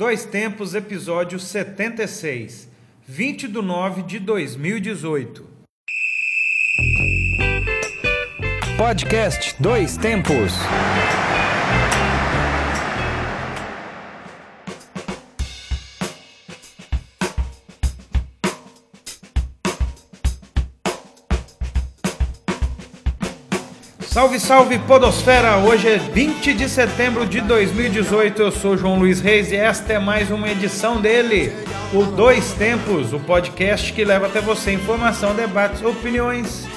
Dois Tempos, episódio 76, 20 de 9 de 2018. Podcast Dois Tempos. Salve, salve Podosfera! Hoje é 20 de setembro de 2018. Eu sou João Luiz Reis e esta é mais uma edição dele, o Dois Tempos, o podcast que leva até você informação, debates, opiniões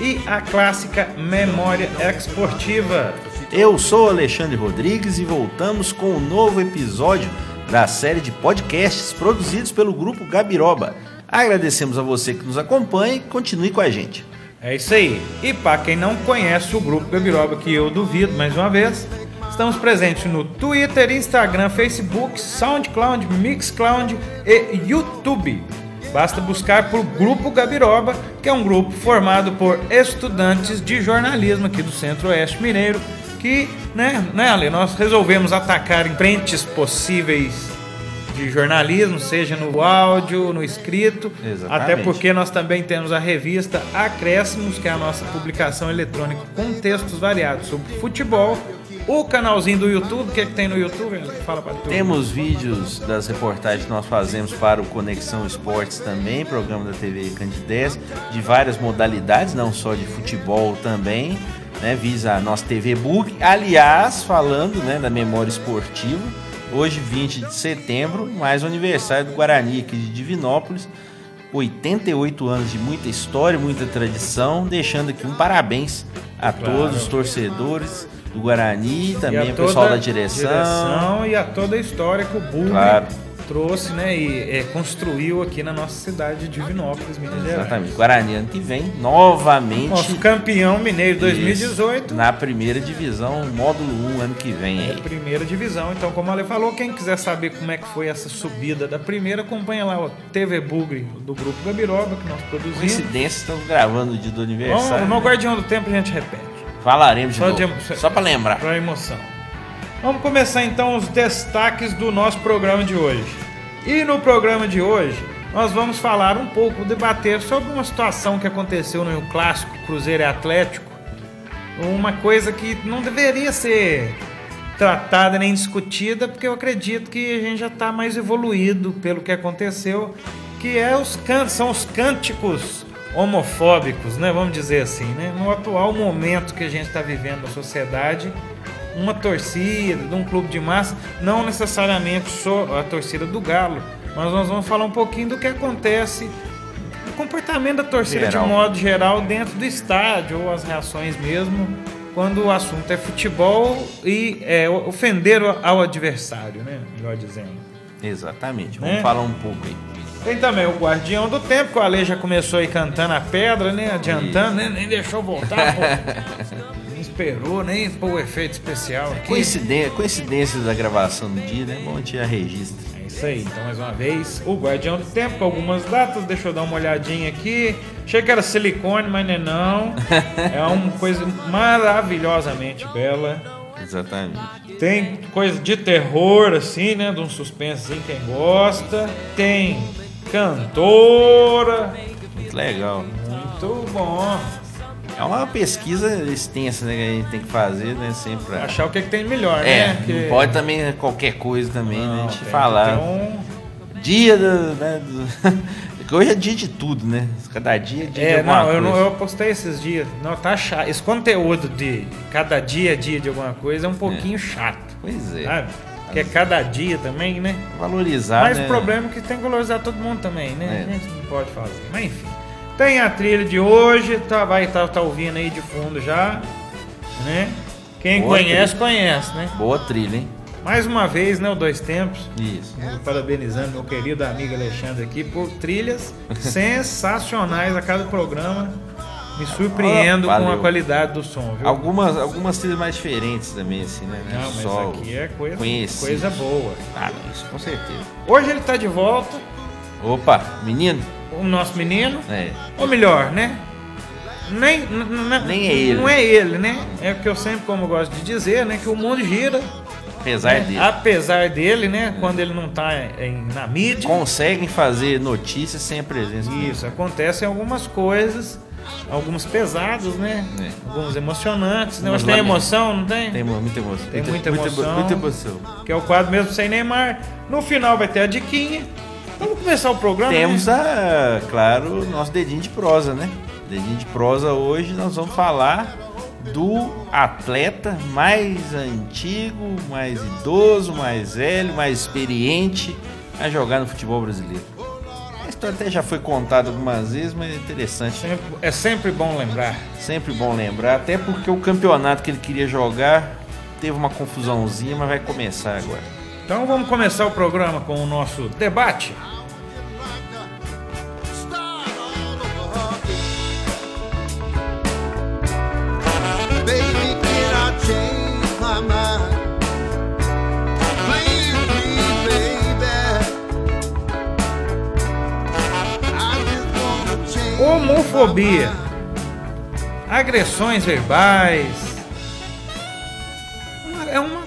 e a clássica memória esportiva. Eu sou Alexandre Rodrigues e voltamos com um novo episódio da série de podcasts produzidos pelo grupo Gabiroba. Agradecemos a você que nos acompanha e continue com a gente. É isso aí. E para quem não conhece o grupo Gabiroba, que eu duvido mais uma vez, estamos presentes no Twitter, Instagram, Facebook, SoundCloud, Mixcloud e YouTube. Basta buscar por Grupo Gabiroba, que é um grupo formado por estudantes de jornalismo aqui do Centro-Oeste Mineiro, que, né, né, Ale, nós resolvemos atacar em possíveis de jornalismo, seja no áudio, no escrito, Exatamente. até porque nós também temos a revista Acréscimos, que é a nossa publicação eletrônica com textos variados sobre futebol. O canalzinho do YouTube, o que, é que tem no YouTube? Fala para tu. Temos vídeos das reportagens que nós fazemos para o Conexão Esportes também, programa da TV Candidez, de várias modalidades, não só de futebol também, né, visa a nossa TV Book. Aliás, falando né, da memória esportiva, hoje 20 de setembro, mais o aniversário do Guarani aqui de Divinópolis, 88 anos de muita história, muita tradição, deixando aqui um parabéns a Claro. todos os torcedores do Guarani, E também o pessoal da direção. direção e a toda a história que o Bully Claro. Trouxe né, e é, construiu aqui na nossa cidade de Divinópolis, Minas Gerais. Exatamente. Guarani ano que vem, novamente. Nosso campeão mineiro 2018. Isso, na primeira divisão, módulo 1, ano que vem É aí. primeira divisão, então como a Ale falou, quem quiser saber como é que foi essa subida da primeira, acompanha lá o TV Bugre do Grupo Gabiroba que nós produzimos. Coincidência, estamos gravando o dia do aniversário. Vamos, no né? Guardião do Tempo a gente repete. Falaremos de Só novo. de- Só para lembrar. Pra emoção. Vamos começar então os destaques do nosso programa de hoje. E no programa de hoje, nós vamos falar um pouco, debater sobre uma situação que aconteceu no clássico Cruzeiro e Atlético. Uma coisa que não deveria ser tratada nem discutida, porque eu acredito que a gente já está mais evoluído pelo que aconteceu, que é os são os cânticos homofóbicos, né? Vamos dizer assim, né? No atual momento que a gente está vivendo na sociedade, uma torcida de um clube de massa, não necessariamente só a torcida do Galo, mas nós vamos falar um pouquinho do que acontece, o comportamento da torcida Geral. de modo geral dentro do estádio ou as reações mesmo quando o assunto é futebol e é, ofender o- ao adversário, né? Melhor dizendo. Exatamente. Né? Vamos falar um pouco aí. Tem também o Guardião do Tempo, que o Ale já começou aí cantando a pedra, né? Adiantando, né? nem deixou voltar, esperou nem pôr o efeito especial aqui. Coincidência, coincidências da gravação do dia, né? Bom, a gente já registra. É isso aí, então mais uma vez, o Guardião do Tempo, algumas datas, deixa eu dar uma olhadinha aqui. Achei que era silicone, mas não é não. É uma coisa maravilhosamente bela. Exatamente. Tem coisa de terror, assim, né? De um suspense, quem gosta. Tem cantora. Muito legal. Muito bom. É uma pesquisa extensa, né? Que a gente tem que fazer, né? Sempre pra... Achar o que, que tem de melhor, É, né? não pode também qualquer coisa também, né? A gente tem falar. um- Dia do, né, do- Porque hoje é dia de tudo, né? Cada dia é dia de É, alguma não, eu, não, coisa. eu postei esses dias. Não, tá chato. Esse conteúdo de cada dia a dia de alguma coisa é um pouquinho chato. Pois é. Sabe? Que é cada dia também, né? Valorizar, Mas né? o problema é que tem que valorizar todo mundo também, né? É. A gente não pode fazer. Mas enfim. Tem a trilha de hoje, tá, vai estar tá, ouvindo aí de fundo já, né? Quem Boa conhece, conhece, né? Boa trilha, hein? Mais uma vez, né, o Dois Tempos. Isso. Parabenizando meu querido amigo Alexandre aqui por trilhas sensacionais a cada programa. Me surpreendo Ah, com a qualidade do som, viu? Algumas, algumas trilhas mais diferentes também, assim, né? Não mas só aqui é coisa, conhecido. coisa boa. Ah, isso com certeza. Hoje ele tá de volta, Opa, menino? O nosso menino. É. Ou melhor, né? Nem, Nem é ele. Não é ele, né? É o que eu sempre, como eu gosto de dizer, né? Que o mundo gira Apesar né? dele. Apesar dele, né? Quando ele não tá em, na mídia. Conseguem fazer notícias sem a presença dele. Isso, acontecem algumas coisas, alguns pesados, né? É. Alguns emocionantes, né? Mas tem emoção, não tem? Tem mu- muita emoção. Tem muita emo- emoção. Muita emoção. Que é o quadro mesmo sem Neymar. No final vai ter a diquinha. Então vamos começar o programa. Temos, né? a, claro, nosso dedinho de prosa, né? Dedinho de prosa hoje nós vamos falar do atleta mais antigo, mais idoso, mais velho, mais experiente a jogar no futebol brasileiro. A história até já foi contada algumas vezes, mas é interessante. Sempre- é sempre bom lembrar. Sempre bom lembrar, até porque o campeonato que ele queria jogar teve uma confusãozinha, mas vai começar agora. Então vamos começar o programa com o nosso debate. Homofobia. Agressões verbais. É uma.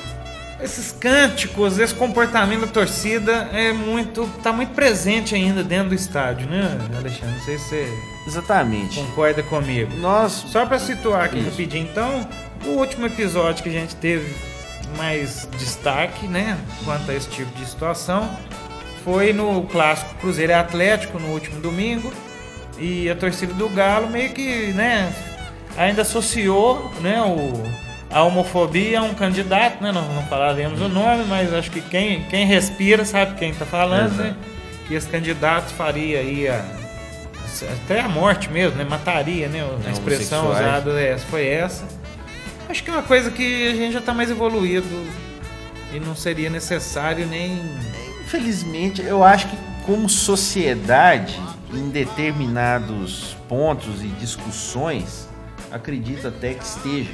Esses cânticos, esse comportamento da torcida é muito. tá muito presente ainda dentro do estádio, né, Alexandre? Não sei se você Exatamente. concorda comigo. Nós Só para situar aqui Isso. rapidinho, então, o último episódio que a gente teve mais destaque, né, quanto a esse tipo de situação, foi no clássico Cruzeiro Atlético no último domingo, e a torcida do Galo meio que, né, ainda associou, né, o a homofobia a um candidato, né, não, não falaremos o nome, mas acho que quem, quem respira sabe quem está falando, Exato. né, que esse candidato faria aí a, até a morte mesmo, né? Mataria, né? A expressão homossexuais. usada é, foi essa. Acho que é uma coisa que a gente já está mais evoluído e não seria necessário nem. Infelizmente, eu acho que como sociedade, em determinados pontos e discussões, acredito até que esteja.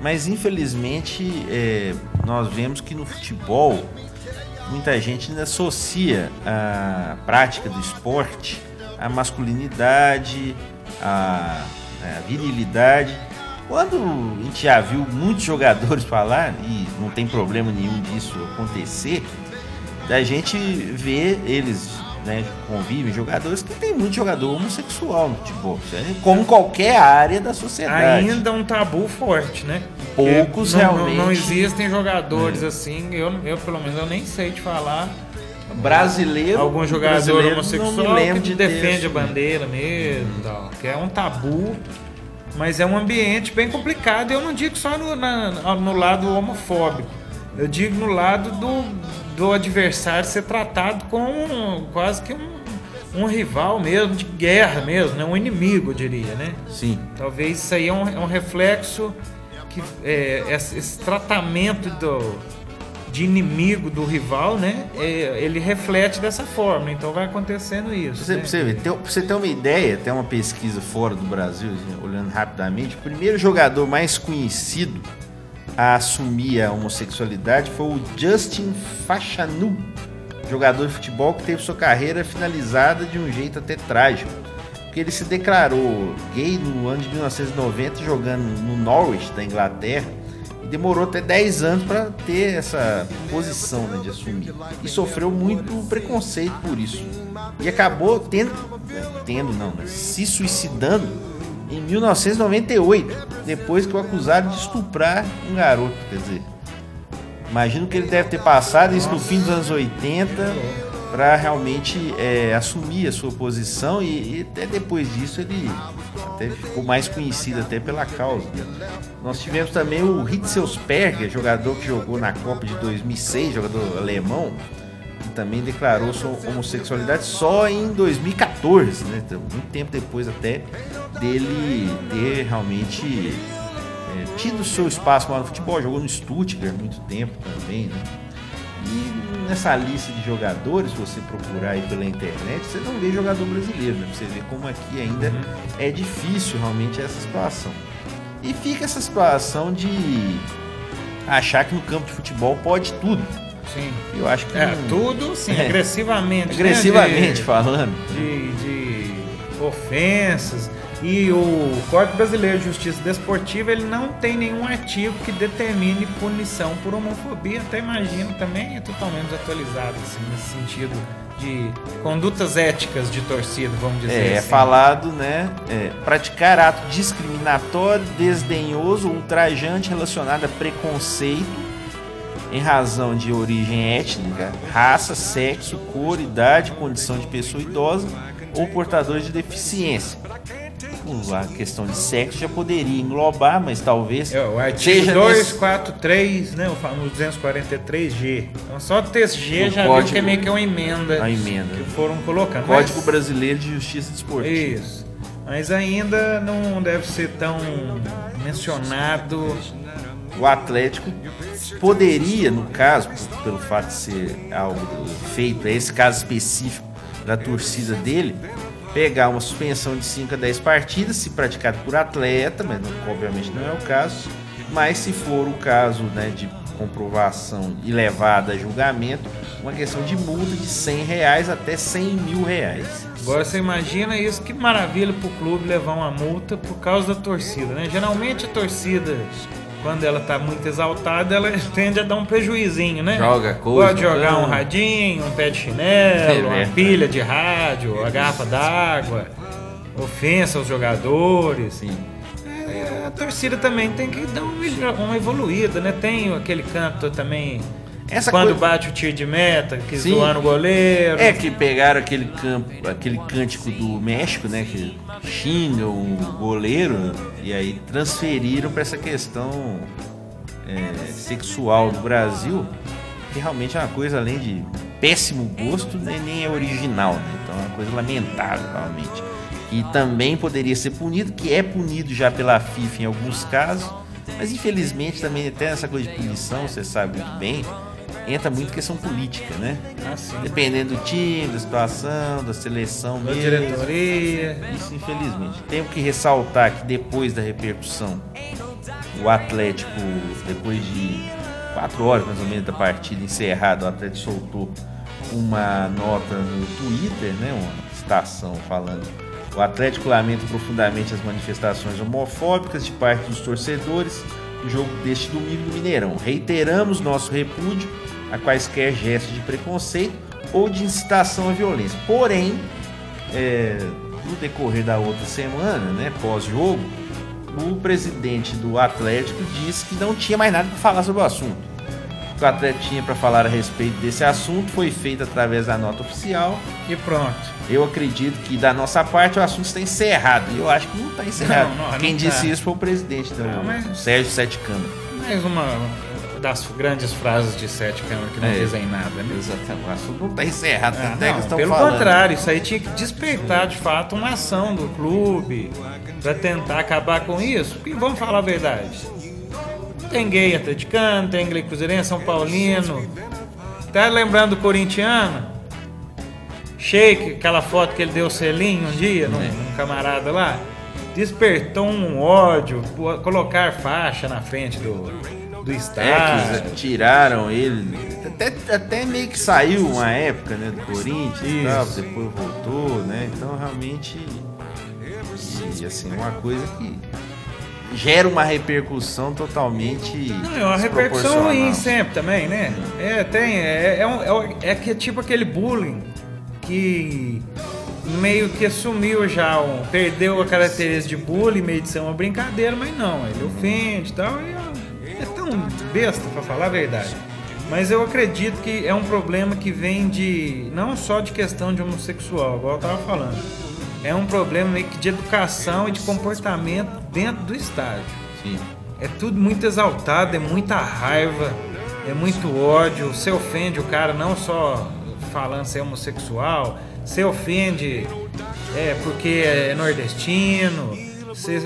Mas infelizmente, é, nós vemos que no futebol muita gente ainda associa a prática do esporte à masculinidade, à, à virilidade. Quando a gente já viu muitos jogadores falar, e não tem problema nenhum disso acontecer, da gente ver eles, né, convivem, jogadores que tem muito jogador homossexual no futebol, certo? como qualquer área da sociedade. Ainda um tabu forte, né? Poucos não, realmente- Não, não existem jogadores assim, eu, eu pelo menos eu nem sei te falar. brasileiro, Algum jogador brasileiro, homossexual que de defende a bandeira mesmo, e tal, que é um tabu, mas é um ambiente bem complicado. Eu não digo só no, na- no lado homofóbico, eu digo no lado do, do adversário ser tratado como quase que um, um rival mesmo, de guerra mesmo, né? um inimigo, eu diria, né? Sim. Talvez isso aí é um, é um reflexo que é, esse, tratamento do, de inimigo do rival, né? é, ele reflete dessa forma. Então vai acontecendo isso. Você, né? você, ver, tem- você ter uma ideia, tem uma pesquisa fora do Brasil, olhando rapidamente, o primeiro jogador mais conhecido a assumir a homossexualidade foi o Justin Fashanu, jogador de futebol que teve sua carreira finalizada de um jeito até trágico. Porque ele se declarou gay no ano de 1990 jogando no Norwich da Inglaterra e demorou até 10 anos para ter essa posição né, de assumir. E sofreu muito preconceito por isso. E acabou tendo, tendo não, né, se suicidando em 1998, depois que o acusaram de estuprar um garoto. Quer dizer, imagino que ele deve ter passado isso no fim dos anos 80 para realmente é, assumir a sua posição e, e até depois disso ele até ficou mais conhecido até pela causa. Nós tivemos também o Hitzelsperger, jogador que jogou na Copa de 2006, jogador alemão, que também declarou sua homossexualidade só em 2014, né? Então, muito tempo depois até dele ter realmente é, tido seu espaço lá no futebol, jogou no Stuttgart muito tempo também, né? E nessa lista de jogadores, você procurar aí pela internet, você não vê jogador brasileiro, né? Você ver como aqui ainda é difícil realmente essa situação. E fica essa situação de achar que no campo de futebol pode tudo. Sim. Eu acho que É, não- tudo, sim, É. agressivamente. né? agressivamente De- falando. de, de ofensas. E o Código Brasileiro de Justiça Desportiva ele não tem nenhum artigo que determine punição por homofobia. Até imagino também é totalmente desatualizado assim, nesse sentido de condutas éticas de torcida, vamos dizer É, é assim. falado, né? é, praticar ato discriminatório, desdenhoso, ultrajante relacionado a preconceito em razão de origem étnica, raça, sexo, cor, idade, condição de pessoa idosa ou portador de deficiência. O- A questão de sexo já poderia englobar, mas talvez É, o artigo seja nesse- 243, né, o famoso 243G. Então só ter G O já viu código- que é meio que uma emenda, a emenda. que foram colocando. Código Mas- Brasileiro de Justiça Desportiva. Isso. Mas ainda não deve ser tão mencionado. o Atlético poderia, no caso, pelo fato de ser algo feito, esse caso específico da torcida dele, pegar uma suspensão de 5 a 10 partidas, se praticado por atleta, mas não- obviamente não é o caso, mas se for o caso né, de comprovação e levada a julgamento, uma questão de multa de 100 reais até 100 mil reais. Agora você imagina isso, que maravilha pro clube levar uma multa por causa da torcida, né? Geralmente a torcida, quando ela tá muito exaltada, ela tende a dar um prejuizinho, né? Joga coisa Pode jogar um campo. radinho, um pé de É chinelo, uma verdade. pilha de rádio, a garrafa d'água, ofensa aos jogadores. Sim. É, a torcida também tem que dar uma, uma evoluída, né? Tem aquele canto também. Essa quando coisa- bate o tiro de meta, que Sim. zoando o goleiro. É que pegaram aquele campo, aquele cântico do México, né, que xinga o goleiro e aí transferiram para essa questão é, sexual do Brasil, que realmente é uma coisa além de péssimo gosto, né, nem é original, né? Então é uma coisa lamentável, realmente. E também poderia ser punido, que é punido já pela FIFA em alguns casos, mas infelizmente também até essa coisa de punição, você sabe muito bem, entra muito questão política, né? Assim, Dependendo do time, da situação, da seleção da mesmo. diretoria. Isso, infelizmente. Tenho que ressaltar que depois da repercussão, o Atlético, depois de quatro horas mais ou menos da partida encerrada, o Atlético soltou uma nota no Twitter, né, uma citação falando. O Atlético lamenta profundamente as manifestações homofóbicas de parte dos torcedores no jogo deste domingo no Mineirão. Reiteramos nosso repúdio a quaisquer gestos de preconceito ou de incitação à violência. Porém, é, no decorrer da outra semana, né, pós-jogo, o presidente do Atlético disse que não tinha mais nada para falar sobre o assunto. O que o Atlético tinha para falar a respeito desse assunto foi feito através da nota oficial. E pronto. Eu acredito que da nossa parte o assunto está encerrado. E eu acho que não está encerrado. Não, não, Quem não disse tá. isso foi o presidente, Não, mas- Sérgio Sete Câmara. Mais uma das grandes frases de Sete Câmara que não É. dizem nada, né? Exatamente. O assunto não está encerrado. Ah, tanto é que não, estão pelo falando. contrário, isso aí tinha que despertar de fato uma ação do clube pra tentar acabar com isso. Porque vamos falar a verdade. Tem gay atleticano, tem gay cruzeirense, São Paulino. Tá lembrando do corintiano? Sheik, aquela foto que ele deu o selinho um dia num, É. num camarada lá. Despertou um ódio, colocar faixa na frente do, do É, estádio. que tiraram ele. Até, até meio que saiu uma época, né, do Corinthians e tal, depois voltou, né? Então realmente. E assim, uma coisa que gera uma repercussão totalmente. Não, é uma repercussão ruim sempre também, né? É, tem. É, é, um- é, um- é que é tipo aquele bullying que meio que assumiu já, um, perdeu a característica de bullying, meio de ser uma brincadeira, mas não, ele ofende e tal. e é, é tão besta pra falar a verdade. Mas eu acredito que é um problema que vem de. não só de questão de homossexual, igual eu tava falando. É um problema meio que de educação e de comportamento dentro do estádio. Sim. É tudo muito exaltado, é muita raiva, é muito ódio. Você ofende o cara não só falando ser homossexual, você ofende é, porque é nordestino.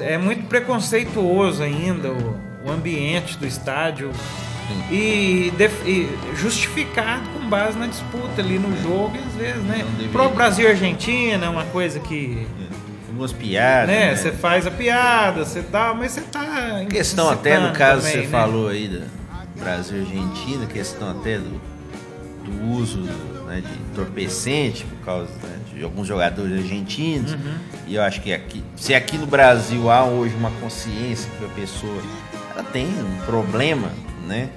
É muito preconceituoso ainda o, o ambiente do estádio e, e justificado com base na disputa ali no jogo, e às vezes, né? Pro Brasil e Argentina é uma coisa que Algumas piadas. né? né? Você faz a piada, você dá, mas você tá. Questão até no incitando caso também, você né? falou aí da Brasil e Argentina, questão até do, do uso, né, né, de entorpecente por causa né, de alguns jogadores argentinos. Uhum. E eu acho que aqui, se aqui no Brasil há hoje uma consciência que a pessoa ela tem um problema, né,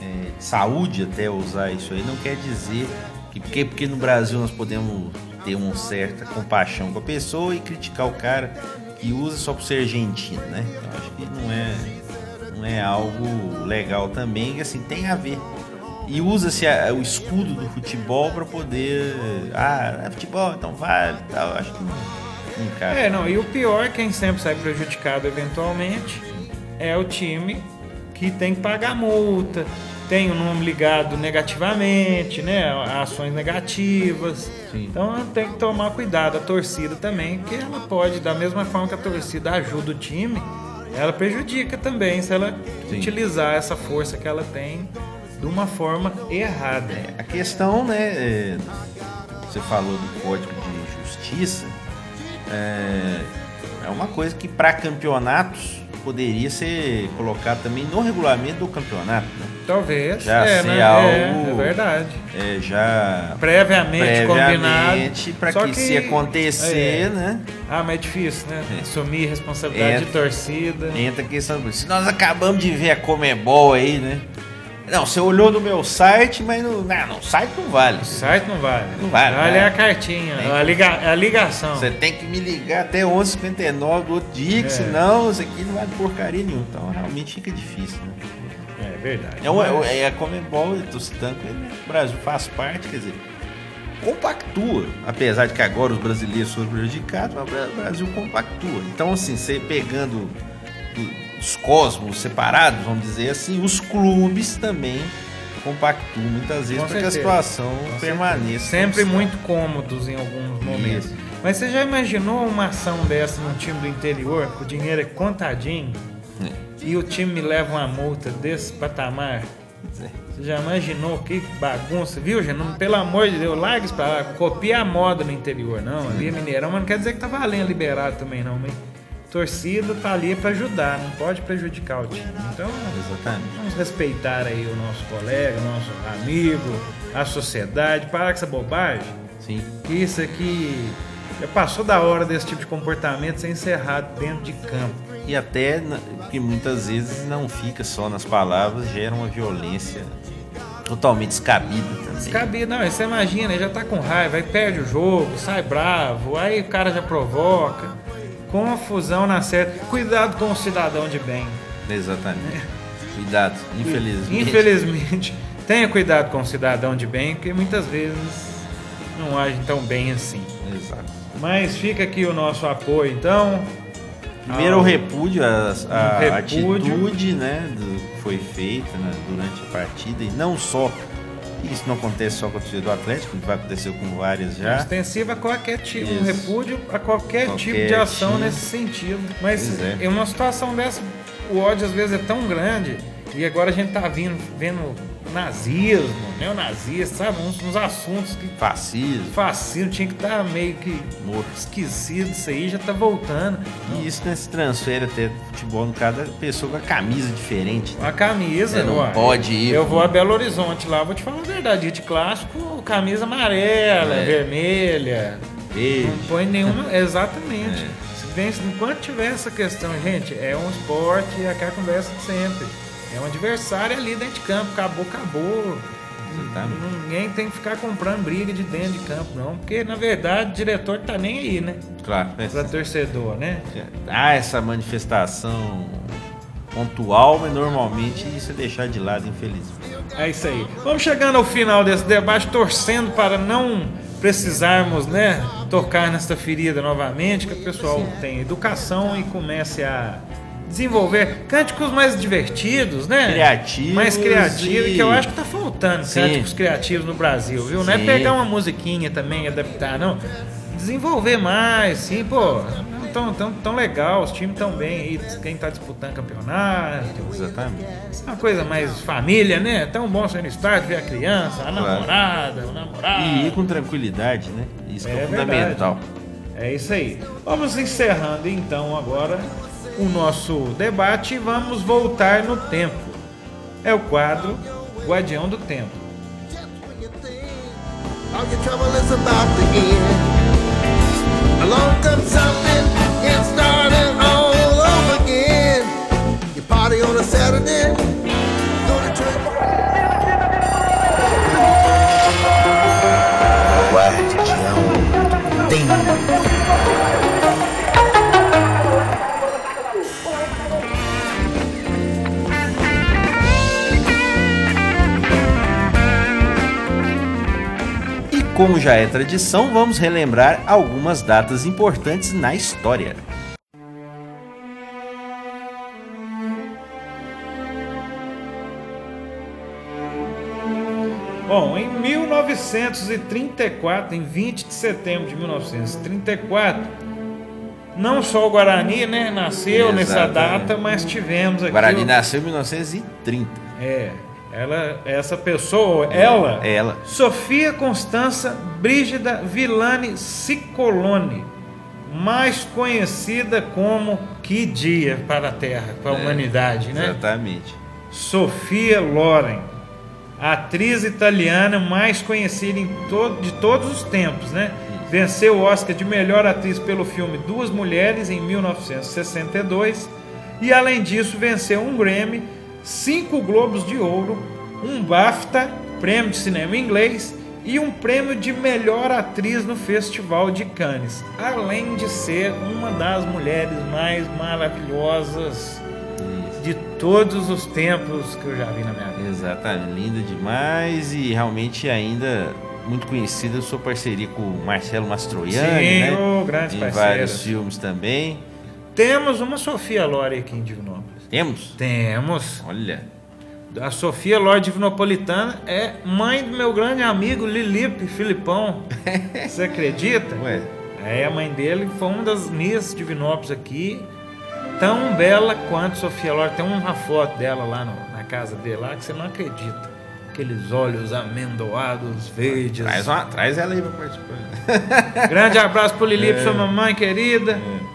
é, de saúde até usar isso aí, não quer dizer que porque, porque no Brasil nós podemos ter uma certa compaixão com a pessoa e criticar o cara que usa só por ser argentino, né? Eu acho que não é, não é algo legal também, assim, tem a ver. E usa-se o escudo do futebol para poder. Ah, é futebol, então vale e tal. Acho que não, não encaixa. É, não, e o pior, quem sempre sai prejudicado eventualmente, é o time que tem que pagar multa, tem o nome ligado negativamente, né? a Ações negativas. Sim. Então tem que tomar cuidado, a torcida também, que ela pode, da mesma forma que a torcida ajuda o time, ela prejudica também se ela Sim. utilizar essa força que ela tem de uma forma errada. A questão, né? é, você falou do código de justiça. É, é uma coisa que para campeonatos poderia ser colocado também no regulamento do campeonato, né? Talvez. Já é, ser né? algo- É, é verdade. É, já Previamente, combinado. previamente para Só que, se acontecer, é. né? Ah, mas é difícil, né? É. Assumir responsabilidade É. de torcida. Entra a questão. Se nós acabamos de ver a Comebol aí, né? Não, você olhou no meu site, mas no, não, no site não vale. O site não vale. Não vale, Vale né? a cartinha, a, liga, a ligação. Você tem que me ligar até 11h59 do outro dia, que É. senão isso aqui não vale porcaria nenhuma. Então realmente fica difícil, né? É verdade. É, uma, Mas- é a Comebol, eu tô citando que o Brasil faz parte, quer dizer, compactua. Apesar de que agora os brasileiros foram prejudicados, mas o Bra- o Brasil compactua. Então, assim, você pegando os cosmos separados, vamos dizer assim, os clubes também compactuam muitas vezes para que a situação Com permaneça. Sempre muito cômodos em alguns momentos. Isso. Mas você já imaginou uma ação dessa num time do interior, que o dinheiro é contadinho. É, e o time me leva uma multa desse patamar? é. Você já imaginou que bagunça, viu, gente? Não, pelo amor de Deus, larga isso pra lá. Copia a moda no interior, não. Ali é Mineirão, mas não quer dizer que tá valendo liberado também, não. Mas torcida tá ali pra ajudar, não pode prejudicar o time. Então, Exatamente. vamos respeitar aí o nosso colega, o nosso amigo, a sociedade. Parar com essa bobagem. Sim. Isso aqui já passou da hora desse tipo de comportamento ser encerrado dentro de campo. E até que muitas vezes não fica só nas palavras, gera uma violência totalmente descabida também. Descabido, não, você imagina, ele já tá com raiva, aí perde o jogo, sai bravo, aí o cara já provoca. Confusão na série. Cuidado com o cidadão de bem. Exatamente. Cuidado, infelizmente. Infelizmente, tenha cuidado com o cidadão de bem, porque muitas vezes não agem tão bem assim. Exato. Mas fica aqui o nosso apoio, então. Primeiro ao- o repúdio, a, a repúdio. atitude né, do, que foi feita né, durante a partida, e não só. Isso não acontece só com a torcida do Atlético, vai acontecer com várias já. Extensiva a qualquer tipo, um repúdio a qualquer, Qualquer tipo de ação time. nesse sentido. Mas é. em uma situação dessa, o ódio às vezes é tão grande e agora a gente tá vindo, vendo nazismo, neonazismo, sabe? Uns, uns assuntos que Fascismo, fascismo tinha que estar meio que morto. esquisito, isso aí já tá voltando. E isso né, se transfere até futebol, no cada pessoa com a camisa diferente. né? A camisa, Você não uai, pode ir, Eu pô. vou a Belo Horizonte lá, vou te falar a verdade. De clássico, camisa amarela, É. vermelha. Beijo. Não põe nenhuma. Exatamente. É. Enquanto tiver essa questão, gente, é um esporte, é aquela conversa de sempre. É um adversário ali dentro de campo. Acabou, acabou. Exatamente. Ninguém tem que ficar comprando briga de dentro de campo, não. Porque, na verdade, o diretor tá nem aí, né? Claro. é Pra torcedor, né? Há essa manifestação pontual, mas normalmente isso é deixar de lado, infelizmente. É isso aí. Vamos chegando ao final desse debate, torcendo para não precisarmos, né, tocar nesta ferida novamente, que o pessoal tem educação e comece a desenvolver cânticos mais divertidos, né? Criativos Mais criativos, e- que eu acho que tá faltando Sim. cânticos criativos no Brasil, viu? Não é Sim. pegar uma musiquinha também e adaptar, não. Desenvolver mais, sim, pô. Tão, tão, tão legal, os times tão bem aí, quem tá disputando campeonato. Exatamente. É uma coisa mais família, né? Tão bom ser no estádio, ver a criança, a namorada, o namorado. E ir com tranquilidade, né? Isso que é, É fundamental. É isso aí. Vamos encerrando então agora o nosso debate e vamos voltar no tempo. É o quadro Guardião do Tempo. All como já é tradição, vamos relembrar algumas datas importantes na história. Bom, em 1934, em 20 de setembro de 1934, não só o Guarani, né, nasceu nessa Exatamente. data, mas tivemos aqui. Guarani o- nasceu em 1930. É, ela, essa pessoa, ela, ela. Sofia Constança Brígida Villani Cicolone, mais conhecida como Que Dia para a Terra, para a É, humanidade, né? Exatamente. Sofia Loren, atriz italiana mais conhecida em to- de todos os tempos, né? Venceu o Oscar de melhor atriz pelo filme Duas Mulheres em 1962 e além disso venceu um Grammy, cinco Globos de Ouro, um BAFTA, prêmio de cinema inglês e um prêmio de melhor atriz no Festival de Cannes, além de ser uma das mulheres mais maravilhosas de todos os tempos que eu já vi na minha vida. Exatamente, linda demais e realmente ainda muito conhecida sua parceria com o Marcelo Mastroianni, Sim, né? ô, grandes em parceiros. vários filmes também. Temos uma Sofia Lore aqui em Divinópolis. Temos? Temos. Olha, A Sofia Lore Divinopolitana é mãe do meu grande amigo Lilipe Filipão. Você acredita? ué, É, a mãe dele foi uma das minhas Divinópolis aqui. Tão bela quanto Sofia Lore. Tem uma foto dela lá no- na casa dele lá que você não acredita. Aqueles olhos amendoados, verdes. traz, uma, traz ela aí pra participar. Grande abraço pro Lilipe, sua mamãe querida. É,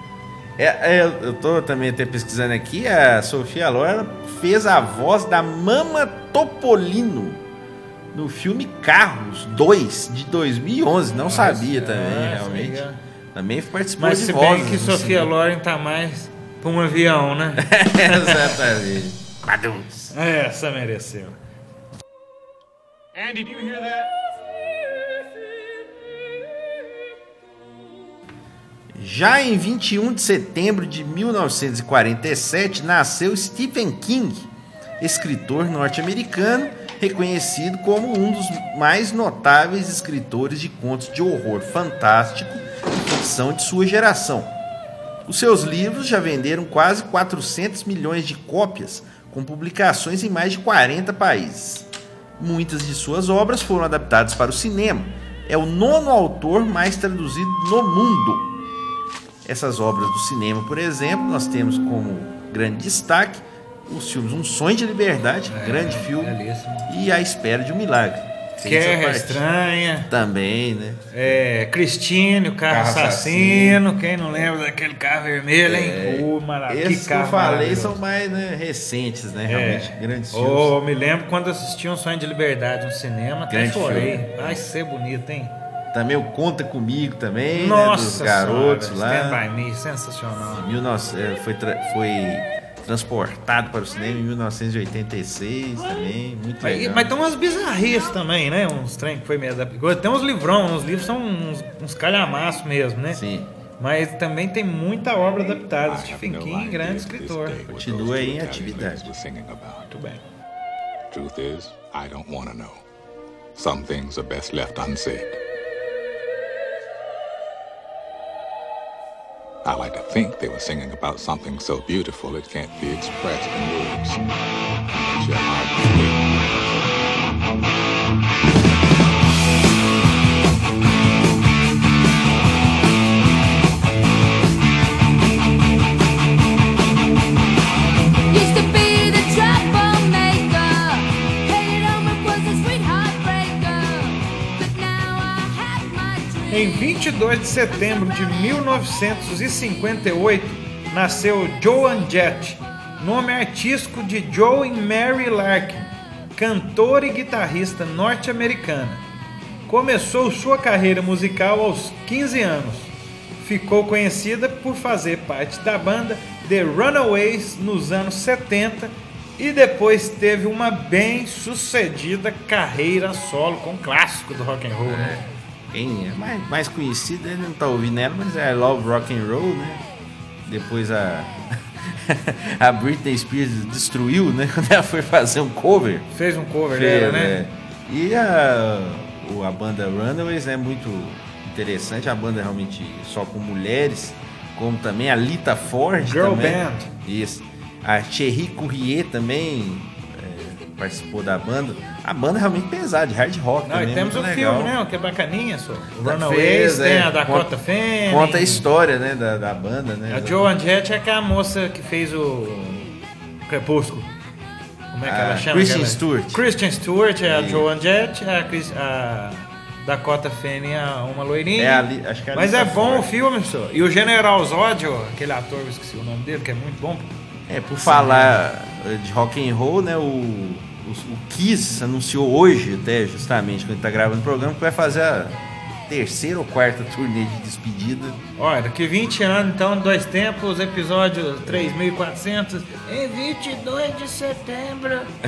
é, eu- eu tô também até pesquisando aqui, a Sofia Loren fez a voz da Mama Topolino no filme Carros 2 de 2011. Não sabia também, ah, realmente. é. Também participou Mas de se vozes. bem que Sofia cinema. Loren tá mais pra um avião, né? Exatamente. Baduns. Essa mereceu. Andy, do you hear that? Já em 21 de setembro de 1947 nasceu Stephen King, escritor norte-americano, reconhecido como um dos mais notáveis escritores de contos de horror fantástico e ficção de sua geração. Os seus livros já venderam quase 400 milhões de cópias, com publicações em mais de 40 países. Muitas de suas obras foram adaptadas para o cinema. É o nono autor mais traduzido no mundo. Essas obras do cinema, por exemplo, nós temos como grande destaque os filmes Um Sonho de Liberdade, grande filme, belíssimo. e A Espera de um Milagre. Guerra Estranha, Também, né? é, Cristine, o carro, Carro assassino. Quem não lembra daquele carro vermelho, hein? Pô, maravilha. Esses Que que eu falei são mais né, recentes, né? É. Realmente, grandes filmes. Oh, me lembro quando assisti um Sonho de Liberdade no cinema, até Grande chorei. filme. Vai ser bonito, hein? Também o Conta Comigo também, né? Nossa Dos garotos senhora, Stand lá. By Me, sensacional. 19 é, foi, tra- foi transportado para o cinema em 1986 também, muito Mas, legal. mas tem umas bizarrices também, né? Uns trem que foi meio adaptado. Tem uns livrão, os livros são uns, uns calhamaços mesmo, né? Sim, Mas também tem muita obra adaptada. Stephen King, grande escritor. Continua em atividade. Muito bem. Truth is, I don't want to know. Some things are best left unsaid. I like to think they were singing about something so beautiful it can't be expressed in words. But you're hard Em 22 de setembro de 1958, nasceu Joan Jett, nome artístico de Joan Mary Larkin, cantora e guitarrista norte-americana. começou sua carreira musical aos 15 anos. Ficou conhecida por fazer parte da banda The Runaways nos anos 70 e depois teve uma bem sucedida carreira solo com clássico do rock and roll. né? Quem é mais, mais conhecido, ele não tá ouvindo ela, mas é Love Rock and Roll, né? Depois a a Britney Spears destruiu, né? Quando ela foi fazer um cover. Fez um cover Fez, dela, né? é. E a, a banda Runaways é muito interessante. A banda é realmente só com mulheres, como também a Lita Ford. Girl também. band. Isso. A Thierry Courrier também é, participou da banda. A banda é realmente pesada, de hard rock. Não, também, e temos o muito filme, né? Que é bacaninha, só. O Da- Runaways, fez, tem é. a Dakota Fanning. Conta a história, né, da, da banda, né? A Joan Jett é aquela moça que fez o Crepúsculo. Como é que Ah, ela chama? Kristen aquela? Stewart. Kristen Stewart é a E- Joan Jett, a, Chris- a Dakota Fanning é uma loirinha. É a Li- acho que é a Mas é bom Ford. o filme, senhor. E o General Zod, aquele ator, eu esqueci o nome dele, que é muito bom. É, por falar eh, de rock and roll, né, o, o, Kiss anunciou hoje, até justamente, quando ele tá gravando o programa, que vai fazer a terceira ou quarta turnê de despedida. Olha, daqui 20 anos, então, dois tempos, episódio 3400. Em 22 de setembro,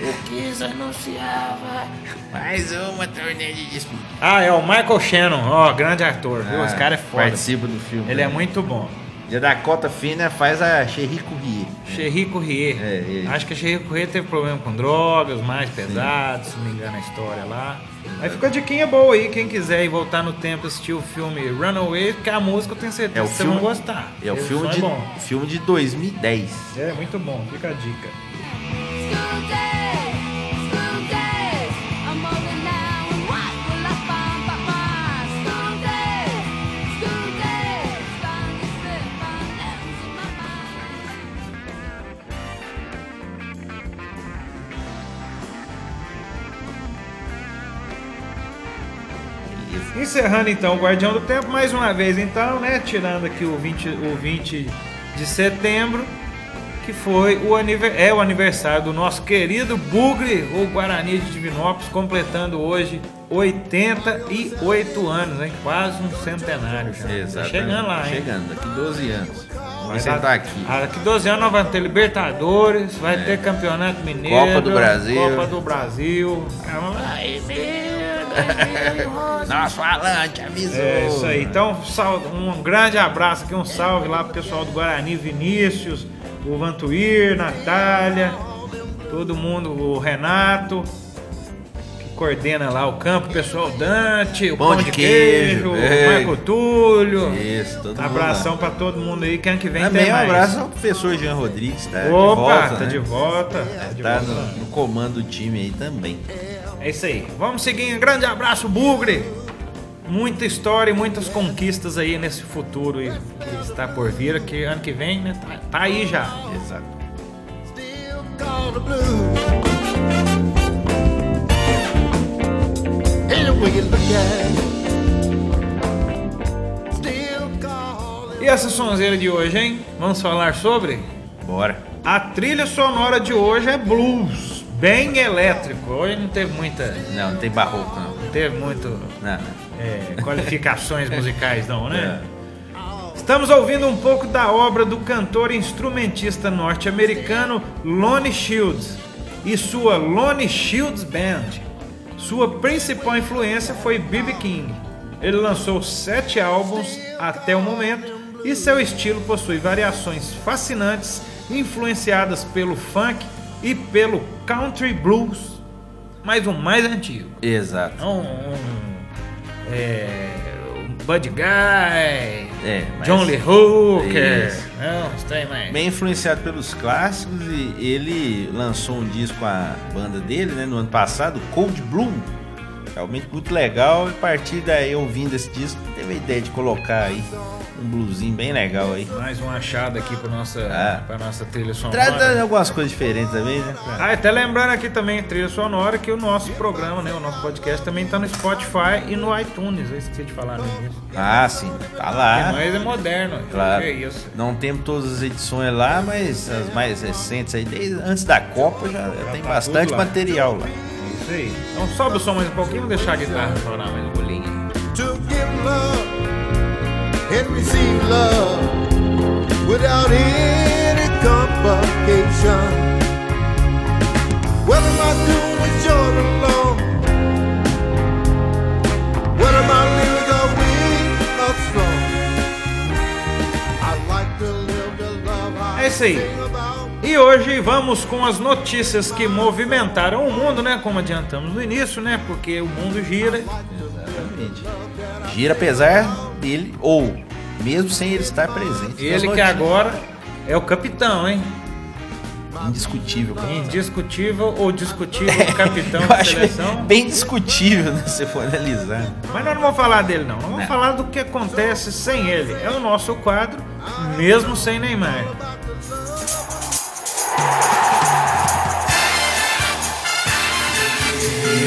o Kiss anunciava. Mais uma turnê de despedida. Ah, é o Michael Shannon, ó, grande ator, viu? Esse cara é foda. Participa do filme. Ele é né? muito bom. E a Dakota Fanning faz a Thierry Courrier. Cherry Courrier. É, ele. Acho que a Cherry Courrier teve problema com drogas mais pesados, se não me engano a história lá. Aí fica a diquinha boa aí, quem quiser ir voltar no tempo assistir o filme Runaway, porque a música eu tenho certeza É o que filme, vocês vão gostar. É o Esse filme de, É, bom. filme de 2010. é muito bom, fica a dica. Encerrando então o Guardião do Tempo, mais uma vez então, né? Tirando aqui o 20, o 20 de setembro, que foi o é o aniversário do nosso querido Bugre, o Guarani de Divinópolis, completando hoje 88 anos, hein? Quase um centenário já. Tá Exatamente. chegando lá, hein? Chegando, daqui 12 anos. Vai sentar aqui. Daqui 12 anos nós vamos ter Libertadores, vai ter Campeonato Mineiro, Copa do Brasil. Copa do Brasil. Aí, Nosso falante avisou. É isso aí. Então, um grande abraço aqui, um salve lá pro pessoal do Guarani, Vinícius, o Vantuir, Natália, todo mundo, o Renato, que coordena lá o campo, o pessoal Dante, o Pão, de, queijo, o ei. Marco Túlio. Isso, todo mundo Abração pra todo mundo aí, que ano que vem Também tem um abraço ao professor Jean Rodrigues, tá? de Opa, volta, tá né? de volta. Tá de Tá volta. no, no comando do time aí também. É isso aí. Vamos seguir. Um grande abraço, Bugre. Muita história e muitas conquistas aí nesse futuro que está por vir, que ano que vem, né? Tá, tá aí já. Exato. E essa sonzeira de hoje, hein? Vamos falar sobre? Bora. A trilha sonora de hoje é blues, bem elétrico. Hoje não teve muita, Não, não tem barroco, não. não teve muito Não, não. é, qualificações musicais não, né? É. Estamos ouvindo um pouco da obra do cantor e instrumentista norte-americano Lonnie Shields e sua Lonnie Shields Band. Sua principal influência foi B.B. King. Ele lançou sete álbuns até o momento e seu estilo possui variações fascinantes influenciadas pelo funk e pelo country blues, mas o mais antigo. Exato. Um, um, é, um Bud Guy, É, mas- John Lee Hooker, Isso. não, mais. Bem influenciado pelos clássicos e ele lançou um disco com a banda dele, né, no ano passado, Cold Bloom. Realmente muito legal. E a partir daí, ouvindo esse disco, teve a ideia de colocar aí um bluesinho bem legal aí. Mais um achado aqui para nossa, Ah. pra nossa trilha sonora. Trata algumas coisas diferentes também, né? Ah, até lembrando aqui também, trilha sonora, que o nosso programa, né, o nosso podcast também tá no Spotify e no iTunes. Eu esqueci de falar nisso. Ah, sim, tá Porque lá. nós é moderno. Claro. Que é isso. Não temos todas as edições lá, mas as mais recentes aí, desde antes da Copa, já, tem tá bastante lá. material lá. Isso isso aí. Então sobe o som mais um pouquinho, vou deixar a guitarra chorar mais um bolinho. to give love and receive love without any complication. Whether my doom is short or long, whether my lyrics are weak or strong, I like to live the love I É isso aí. E hoje vamos com as notícias que movimentaram o mundo, né? Como adiantamos no início, né? Porque o mundo gira. Exatamente. Gira apesar dele, ou mesmo sem ele estar presente. Ele que agora é o capitão, hein? Indiscutível. Indiscutível ou discutível capitão Eu da acho seleção. bem discutível, né, se for analisar. Mas nós não vamos falar dele, não. Nós vamos Não. falar do que acontece sem ele. É o nosso quadro, mesmo sem Neymar.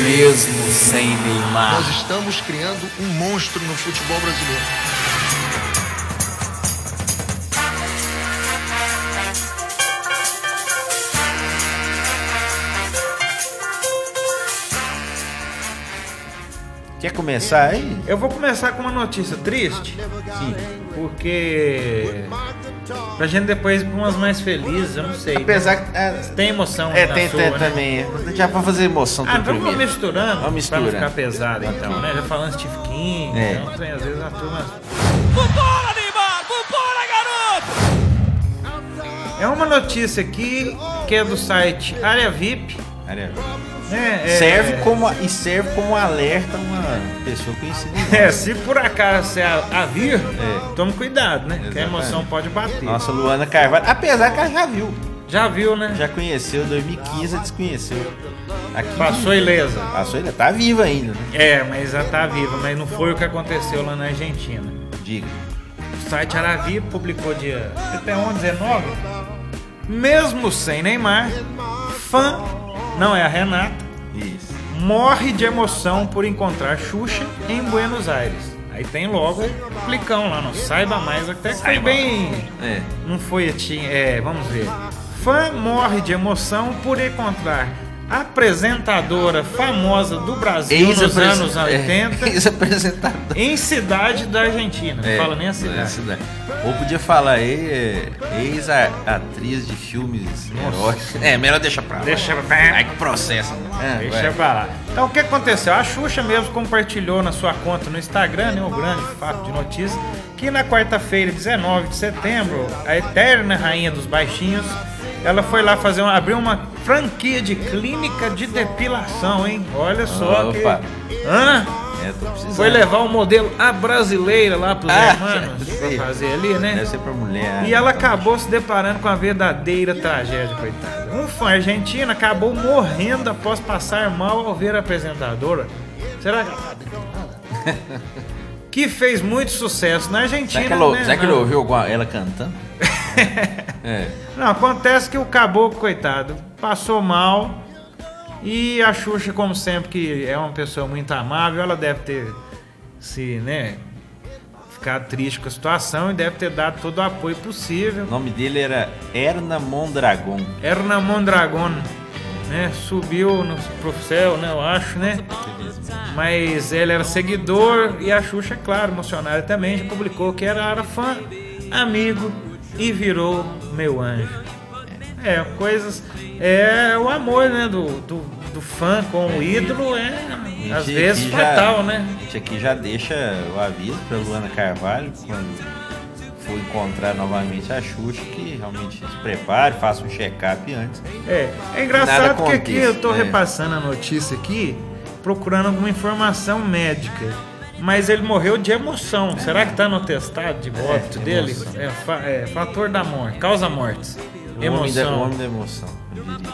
Mesmo sem Neymar. Nós estamos criando um monstro no futebol brasileiro. Quer começar aí? Eu vou começar com uma notícia triste, Sim. porque. Pra gente depois ir pra umas mais felizes, eu não sei. Apesar que. É, Tem emoção é, tem, sua, tem né? também. Já pra fazer emoção Ah, vamos primeiro. misturando, Vamos pra não misturando. ficar pesado então, né? Já falando Steve King, É. então tem, às vezes a turma... Vambora, Neymar! Vambora, garoto! É uma notícia aqui que é do site Área VIP, Área- né? É- Serve como e serve como alerta uma pessoa conhecida. É, se por acaso você a, vir, É. tome cuidado, né? Que a Exatamente. emoção pode bater. Nossa, Luana Carvalho. Apesar que ela já viu. Já viu, né? Já conheceu, 2015 desconheceu. Aqui Passou ilesa. Passou, ainda tá viva ainda, né? É, mas já tá viva, mas não foi o que aconteceu lá na Argentina. Diga. O site Aravi publicou dia até 11, 19. Mesmo sem Neymar, fã, não é a Renata, Isso. morre de emoção por encontrar Xuxa em Buenos Aires. Aí tem logo o clicão lá, não saiba mais, até que foi bem. É. Não foi assim, é, vamos ver. Fã morre de emoção por encontrar apresentadora famosa do Brasil nos anos é, 80 Ex-apresentador. em cidade da Argentina. Não É, fala nem a é, cidade. cidade. Ou podia falar aí, é, ex-atriz de filmes heróicos. É, melhor deixar pra lá. Deixa Ai que processo. né? É, Deixa vai. pra lá. Então o que aconteceu? A Xuxa mesmo compartilhou na sua conta no Instagram, né, o grande fato de notícia, que na quarta-feira, 19 de setembro, a eterna rainha dos baixinhos, ela foi lá fazer uma, abrir uma franquia de clínica de depilação, hein? Olha só Opa. que. Hã? É, tô precisando. Foi levar o modelo a brasileira lá pros Ah, sei. pra fazer ali, né? Deve ser pra mulher. E ela então. acabou se deparando com a verdadeira tragédia, coitada. Um fã argentino acabou morrendo após passar mal ao ver a apresentadora. Será que ela tá? Que fez muito sucesso na Argentina. Será que, ela, né? será que ele ouviu ela cantando? é. Não, acontece que o caboclo, coitado, passou mal. E a Xuxa, como sempre, que é uma pessoa muito amável, ela deve ter se, né, ficado triste com a situação e deve ter dado todo o apoio possível. O nome dele era Erna Mondragon. Erna Mondragon, né? Subiu no, pro céu, né? Eu acho, né? Mas ele era seguidor e a Xuxa, claro, emocionada também, já publicou que era, era fã, amigo e virou meu anjo. É, coisas. É o amor, né? Do, do, do fã com o ídolo é às vezes aqui já- fatal, né? A gente aqui já deixa o aviso pra Luana Carvalho quando for encontrar novamente a Xuxa que realmente se prepare, faça um check-up antes. É, é Nada engraçado porque aqui eu tô é. repassando a notícia aqui, procurando alguma informação médica. Mas ele morreu de emoção. Será que tá no testado de óbito É, dele? emoção. É, fa- é, fator da morte, causa mortes. O homem, da, o Emoção. homem da emoção, eu diria.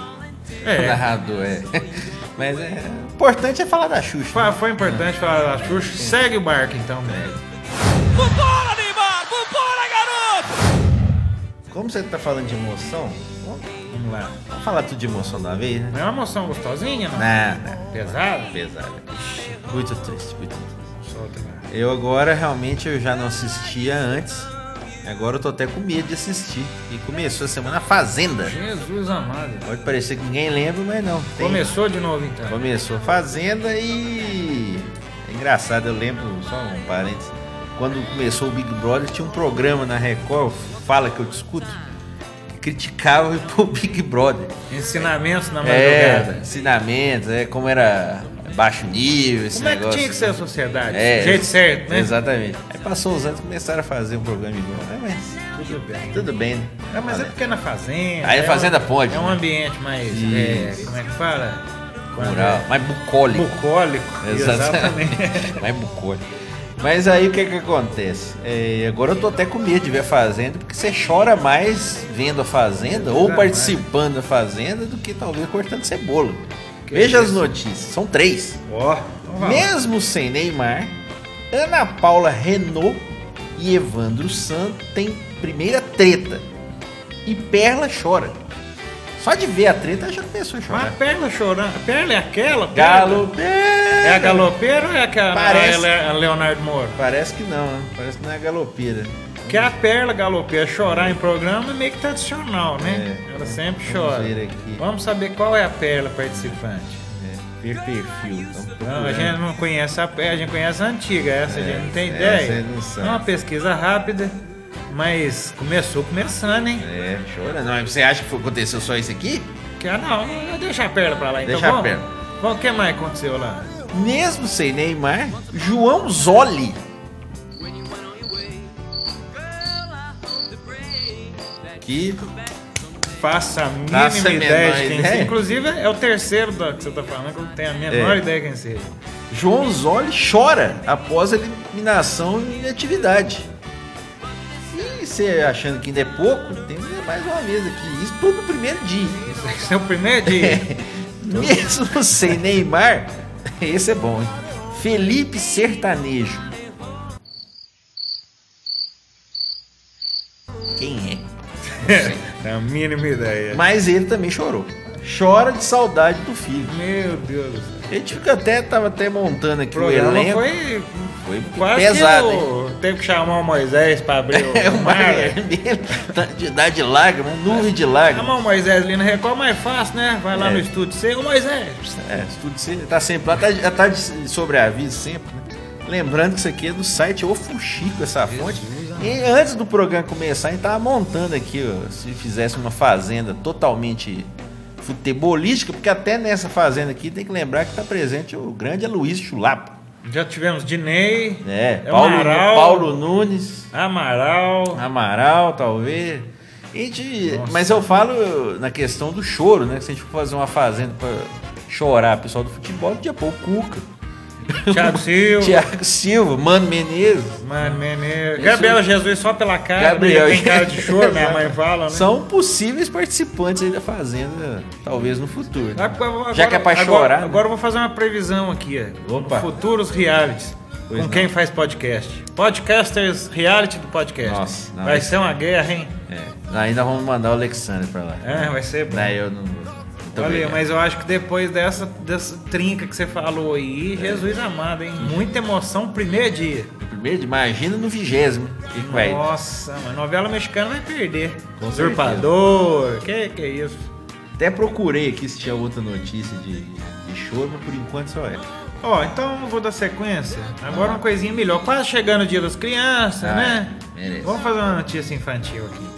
O É, narrador, é. Mas é. O importante é falar da Xuxa. foi, foi importante falar da Xuxa. Segue o barco então, velho. Como você tá falando de emoção, Vamos lá. vamos falar tudo de emoção da vez, né? Não é uma emoção gostosinha, não? Não, não. Pesada? Pesado. Muito triste, muito triste. Solta. Eu agora realmente eu já não assistia antes Agora eu tô até com medo de assistir. E começou a semana a Fazenda. Jesus amado. Pode parecer que ninguém lembra, mas não. Tem- Começou de novo então. Começou Fazenda e. É engraçado, eu lembro, só um parênteses. Quando começou o Big Brother, tinha um programa na Record, Fala que eu discuto, que criticava o Big Brother. Ensinamentos na É, madrugada. ensinamentos, é como era baixo nível, esse Como é que negócio. tinha que ser a sociedade? É, Do jeito certo, né? Exatamente. Aí passou os anos e começaram a fazer um programa igual. É, mas Tudo bem. tudo bem, né? É, mas é porque é na fazenda. Aí a é fazenda um- pode, É um né? ambiente mais. é, como é que fala? Rural, mais bucólico. Bucólico. Exatamente. Exatamente. mais bucólico. Mas aí o que que acontece? É, agora eu tô até com medo de ver a Fazenda, porque você chora mais vendo a Fazenda ou participando da Fazenda do que talvez cortando cebola. Veja as notícias, são três. Ó. então. Mesmo sem Neymar, Ana Paula Renault e Evandro Santos têm primeira treta. E Perla chora. Só de ver a treta já começou a Mas a chorar. perna chorando. A perna é aquela? Perla? Galo. É a galopeira ou é aquela Parece. a Leonardo Moro? Parece que não, né? Parece que não é galopeira. Que a perla galopeira chorar em programa é meio que tradicional, né? É. Ela sempre Vamos chora. ver aqui. Vamos saber qual é a perla participante. É, ver perfil. Então, Não, a gente não conhece a perla, a gente conhece a antiga, essa a gente não tem ideia. não sabe. É uma pesquisa rápida, mas começou começando, hein? É, chora. Não, você acha que aconteceu só isso aqui? Que, ah, não, deixa a perla pra lá então. Deixa a perla. Vamos, o que mais aconteceu lá? Mesmo sem Neymar, João Zoli. Que Faça a mínima Faça ideia de quem seja. Inclusive, é o terceiro que você tá falando, que eu não tenho a menor É. ideia quem seja. João Zoli chora após a eliminação em atividade. Você achando que ainda é pouco, tem mais uma vez aqui. Isso tudo no primeiro dia. Esse é o primeiro dia. Mesmo sem Neymar, esse é bom, hein? Felipe Sertanejo. Quem é? Tem a mínima ideia. Mas ele também chorou. Chora de saudade do filho. Meu Deus do céu. A gente fica até, tava até montando O aqui o, programa elenco. foi Foi quase pesado, que o... teve que chamar o Moisés pra abrir o, É o mar mar. vermelho, tá de dar de lágrima, nuvem de lágrimas. Chamar o Moisés ali na Record mais fácil, né? Vai lá É. no estúdio C, ô Moisés. É, tudo sempre, tá sempre lá, tá, já tá de sobreaviso sempre, né? Lembrando que isso aqui é do site O Fuxico, essa fonte. E antes do programa começar, a gente tava montando aqui, ó, se fizesse uma fazenda totalmente futebolística, porque até nessa fazenda aqui tem que lembrar que tá presente o grande Aloysio Chulapa. Já tivemos Dinei, É, Paulo, Amaral. Paulo Nunes, Amaral. Amaral, talvez. Gente, mas eu falo na questão do choro, né? Que se a gente for fazer uma fazenda pra chorar, pessoal do futebol, podia pôr o Cuca. Thiago Silva. Tiago Silva, Mano Menezes. Mano, Menezes. Gabriela Jesus só pela cara. Gabriel né? Tem cara de choro, minha mãe fala, né? São possíveis participantes aí da Fazenda, talvez no futuro. Agora- Já que é pra agora- chorar, né? Agora eu vou fazer uma previsão aqui, ó. Opa. Futuros realities. Pois com não. quem faz podcast. Podcasters, reality do podcast. Nossa, não, vai ser uma guerra, hein? É. Ainda vamos mandar o Alexandre pra lá. É, vai ser bom. Daí eu não vou. Muito Olha, obrigado. mas eu acho que depois dessa, dessa trinca que você falou aí, Jesus amado, hein? Muita emoção, primeiro dia. Primeiro, imagina no vigésimo. Nossa, mas novela mexicana vai perder. Com Usurpador, que que é isso? Até procurei aqui se tinha outra notícia de, de choro, mas por enquanto só é. Ó, então eu vou dar sequência. Agora uma coisinha melhor. Quase chegando o dia das crianças, Ah, né? merece. Vamos fazer uma notícia infantil aqui então.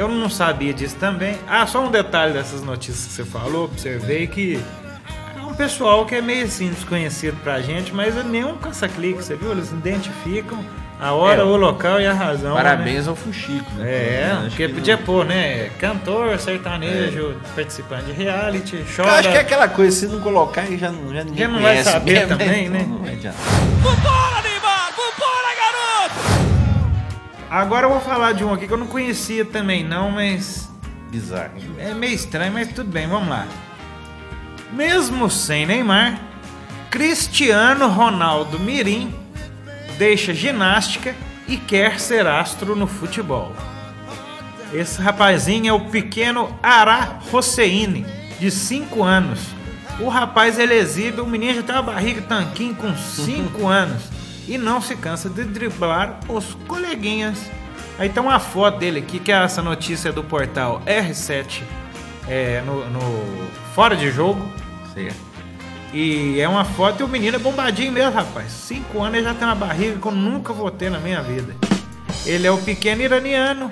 Eu não sabia disso também. Ah, só um detalhe dessas notícias que você falou, observei que é um pessoal que é meio assim desconhecido pra gente, mas é nenhum caça-clique, você viu? Eles identificam a hora, É, o local e a razão. né? Parabéns ao Fuxico, né? É, Acho porque que podia não- pôr, né? Cantor, sertanejo, participante de reality, Eu chora. acho que é aquela coisa, se não colocar, já, não- já ninguém Já não vai conhece saber mesmo, também, né? Não adianta. Agora eu vou falar de um aqui que eu não conhecia também não, mas Bizarro. é meio estranho, mas tudo bem, vamos lá. Mesmo sem Neymar, Cristiano Ronaldo Mirim deixa ginástica e quer ser astro no futebol. Esse rapazinho é o pequeno Ara Hosseini, de 5 anos. O rapaz ele exibe, o menino já tem uma barriga tanquinho com 5 anos e não se cansa de driblar os coleguinhas. Aí tem uma foto dele aqui, que é essa notícia do portal R7 é, no, no Fora de Jogo. Certo. E é uma foto e o menino é bombadinho mesmo, rapaz. Cinco anos ele já tem uma barriga que eu nunca vou ter na minha vida. Ele é o pequeno iraniano.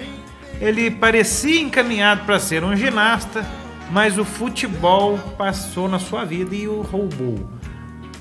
Ele parecia encaminhado para ser um ginasta, mas o futebol passou na sua vida e o roubou.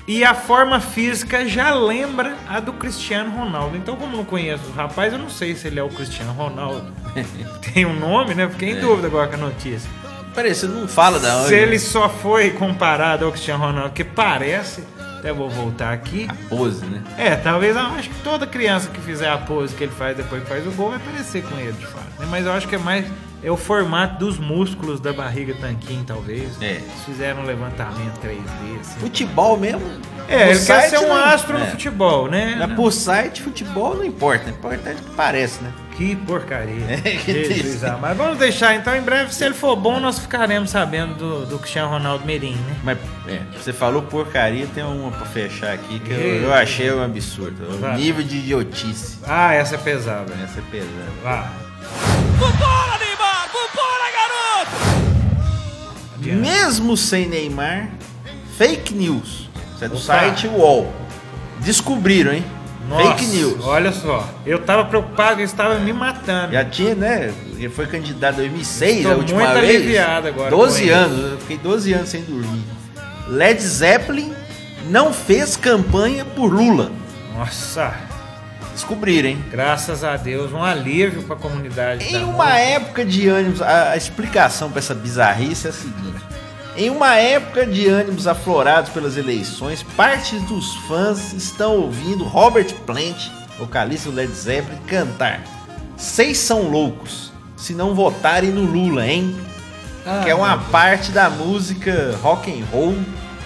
E a forma física já lembra a do Cristiano Ronaldo. Então, como eu não conheço o rapaz, eu não sei se ele é o Cristiano Ronaldo. Tem um nome, né? Fiquei em dúvida agora com a notícia. Parece, não fala da onde. Se ele só foi comparado ao Cristiano Ronaldo, que parece, até vou voltar aqui. A pose, né? É, talvez eu acho que toda criança que fizer a pose que ele faz depois que faz o gol vai parecer com ele, de fato. né? Mas eu acho que é mais é o formato dos músculos da barriga tanquinho, talvez. É. Eles fizeram um levantamento 3D, assim. Futebol mesmo. É, no ele quer site ser um não- astro no é. futebol, né? Mas por site, futebol não importa. O importante é que parece, né? Que porcaria. É, que Jesus amado. Mas vamos deixar, então, em breve, se ele for bom, nós ficaremos sabendo do, do Cristiano Ronaldo Merim, né? Mas é, você falou porcaria, tem uma pra fechar aqui que eu, eu achei um absurdo. Nível de idiotice. Ah, essa é pesada. Essa é pesada. Vá. Vambora, Mesmo sem Neymar, fake news. Isso é do Opa. site UOL. Descobriram, hein? Nossa, fake news. Olha só, eu tava preocupado que ele estava me matando. Já tinha, né? Ele foi candidato em 2006, Tô a última muito vez. aliviado agora com 12 isso. anos, eu fiquei 12 anos sem dormir. Led Zeppelin não fez campanha por Lula. Nossa, Descobriram, hein? graças a Deus, um alívio pra comunidade. Em uma música. época de ânimos, a, a explicação para essa bizarrice é a seguinte: em uma época de ânimos aflorados pelas eleições, parte dos fãs estão ouvindo Robert Plant, vocalista do Led Zeppelin, cantar. Seis são loucos se não votarem no Lula, hein? Ah, que é uma parte da música rock and roll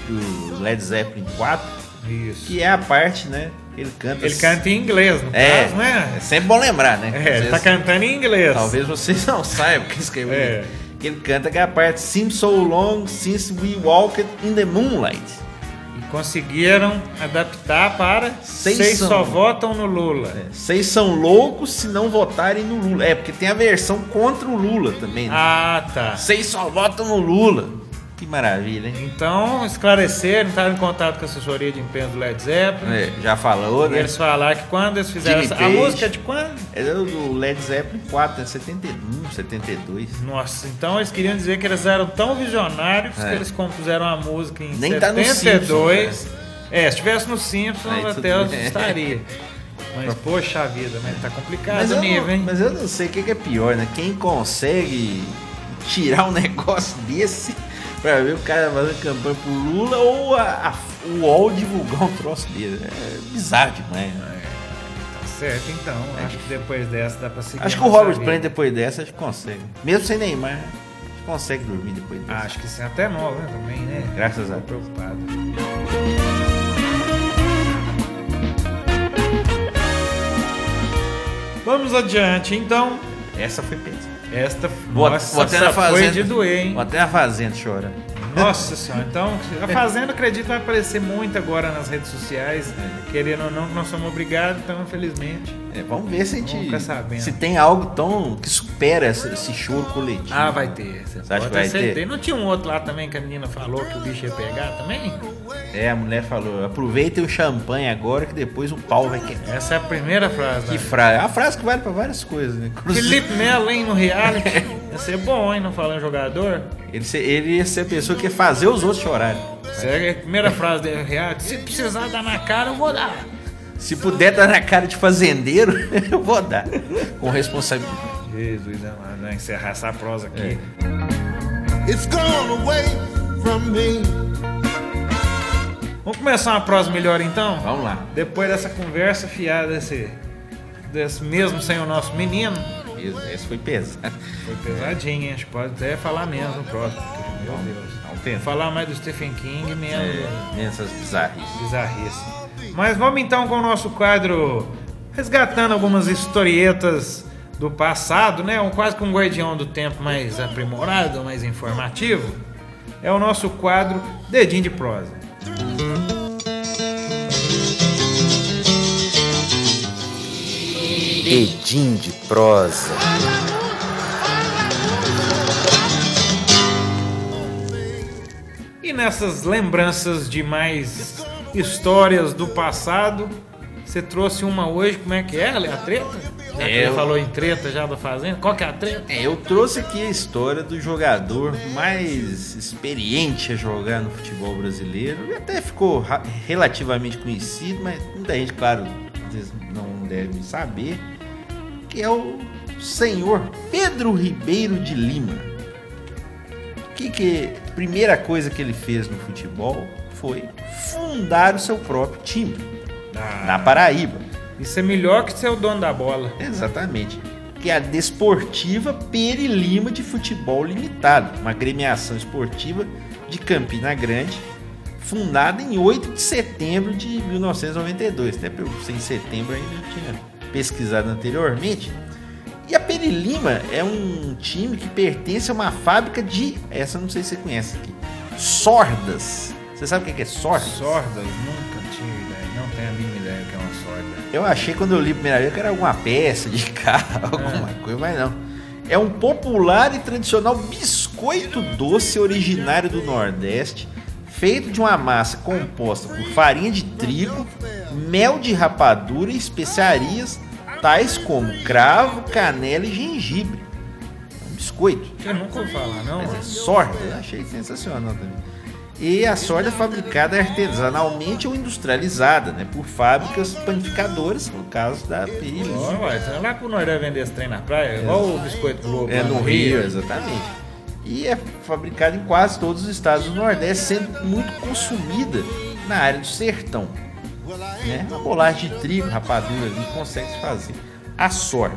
do Led Zeppelin 4, Deus. Isso. que é a parte, né? Ele canta. Ele canta em inglês, no É, caso, né? é sempre bom lembrar, né? É, ele tá cantando em inglês. Talvez vocês não saibam que escreveu. É. Que ele canta que é a parte Seems so long since we walked in the moonlight. E conseguiram adaptar para Seis Seis são. só votam no Lula. Vocês são loucos se não votarem no Lula. É, porque tem a versão contra o Lula também. né? Ah, tá. Vocês só votam no Lula. Que maravilha, hein? Então, esclareceram, estavam em contato com a assessoria de empenho do Led Zeppelin. É, já falou, E né? eles falaram que quando eles fizeram essa... A música é de quando? É do Led Zeppelin 4, é 71, 72. Nossa, então eles queriam dizer que eles eram tão visionários É. que eles compuseram a música em Nem tá no 72. é, se tivesse no Simpsons Aí até estaria. Mas, poxa vida, mas tá complicado Mas o nível, hein? mas eu não sei o que é pior, né? Quem consegue tirar um negócio desse pra ver o cara fazendo campanha pro Lula ou a, a- o UOL divulgar um troço dele. É bizarro demais. né? Tá certo, então. acho que depois dessa dá pra seguir. Acho que o Robert vida. Plant depois dessa acho que consegue. Mesmo sem Neymar, acho que consegue dormir depois dessa. Acho que sim, até nova né, também, né? Graças a Deus. preocupado. Vamos adiante, então. Essa foi pesada. Esta Vou, nossa, vou até na essa foi fazenda. de doer, hein? Vou até na fazenda chorando. Nossa senhora, então a Fazenda, acredito, vai aparecer muito agora nas redes sociais. Querendo ou não, nós somos obrigados, então, infelizmente. É, vamos ver se a gente. Se tem algo tão. que supera esse, esse choro coletivo. Ah, vai ter. Você acha que vai ter? Não tinha um outro lá também que a menina falou que o bicho ia pegar também? É, a mulher falou: aproveitem o champanhe agora que depois o pau vai quebrar. Essa é a primeira frase. Que né? frase. É uma frase que vale pra várias coisas, né? Inclusive, Felipe Melo, hein, no reality. Ia ser bom, hein, não falando jogador. Ele, se- ele ia ser a pessoa que ia fazer os outros chorarem. Essa é a primeira frase do reality. Se precisar dar na cara, eu vou dar. Se puder dar na cara de fazendeiro, eu vou dar. Com responsabilidade. Jesus, amado, encerrar essa prosa aqui. It's gone away from me. Vamos começar uma prosa melhor então? Vamos lá. Depois dessa conversa fiada desse, desse mesmo sem o nosso menino, Isso, Esse foi pesado. foi pesadinho, hein? Acho que pode até falar menos no próximo. porque, Meu Deus. Tentar. Falar mais do Stephen King, menos É, nessas bizarrices. bizarrice. Mas vamos então com o nosso quadro resgatando algumas historietas do passado, né? Um, quase que um guardião do tempo mais aprimorado, mais informativo. É o nosso quadro Dedinho de Prosa. Edim de prosa. E nessas lembranças de mais histórias do passado, você trouxe uma hoje, como é que é, Ale? A treta? Já É, eu- falou em treta já da fazenda. Qual que é a treta? É, eu trouxe aqui a história do jogador mais experiente a jogar no futebol brasileiro. Ele até ficou relativamente conhecido, mas muita gente, claro, às vezes não deve saber, que é o senhor Pedro Ribeiro de Lima. Que que primeira coisa que ele fez no futebol foi fundar o seu próprio time na Paraíba. Isso é melhor que ser o dono da bola. Exatamente. Que é a Desportiva Peri Lima de Futebol Limitado, uma agremiação esportiva de Campina Grande, fundada em 8 de setembro de 1992. Até para eu ser em setembro ainda tinha pesquisado anteriormente. E a Peri Lima é um time que pertence a uma fábrica de. Essa não sei se você conhece aqui. Sordas. Você sabe o que é sordas? Sordas, nunca tive ideia. Não tenho a mínima ideia do que é uma sorda. Eu achei quando eu li a primeira vez que era alguma peça de carro, alguma coisa, mas não. É um popular e tradicional biscoito doce originário do Nordeste, feito de uma massa composta por farinha de trigo, mel de rapadura e especiarias tais como cravo, canela e gengibre. É um biscoito. Eu nunca ouvi falar, não. Mas é sorda, eu achei sensacional também. E a sorda é fabricada artesanalmente ou industrializada, né, por fábricas panificadoras, no caso da ué, então lá pro Nordeste vender esse trem na praia, igual o Biscoito Globo. É lá no Rio, exatamente. E é fabricada em quase todos os estados do Nordeste, sendo muito consumida na área do sertão. Né? Uma bolacha de trigo, rapadura ali, consegue se fazer. A sorda.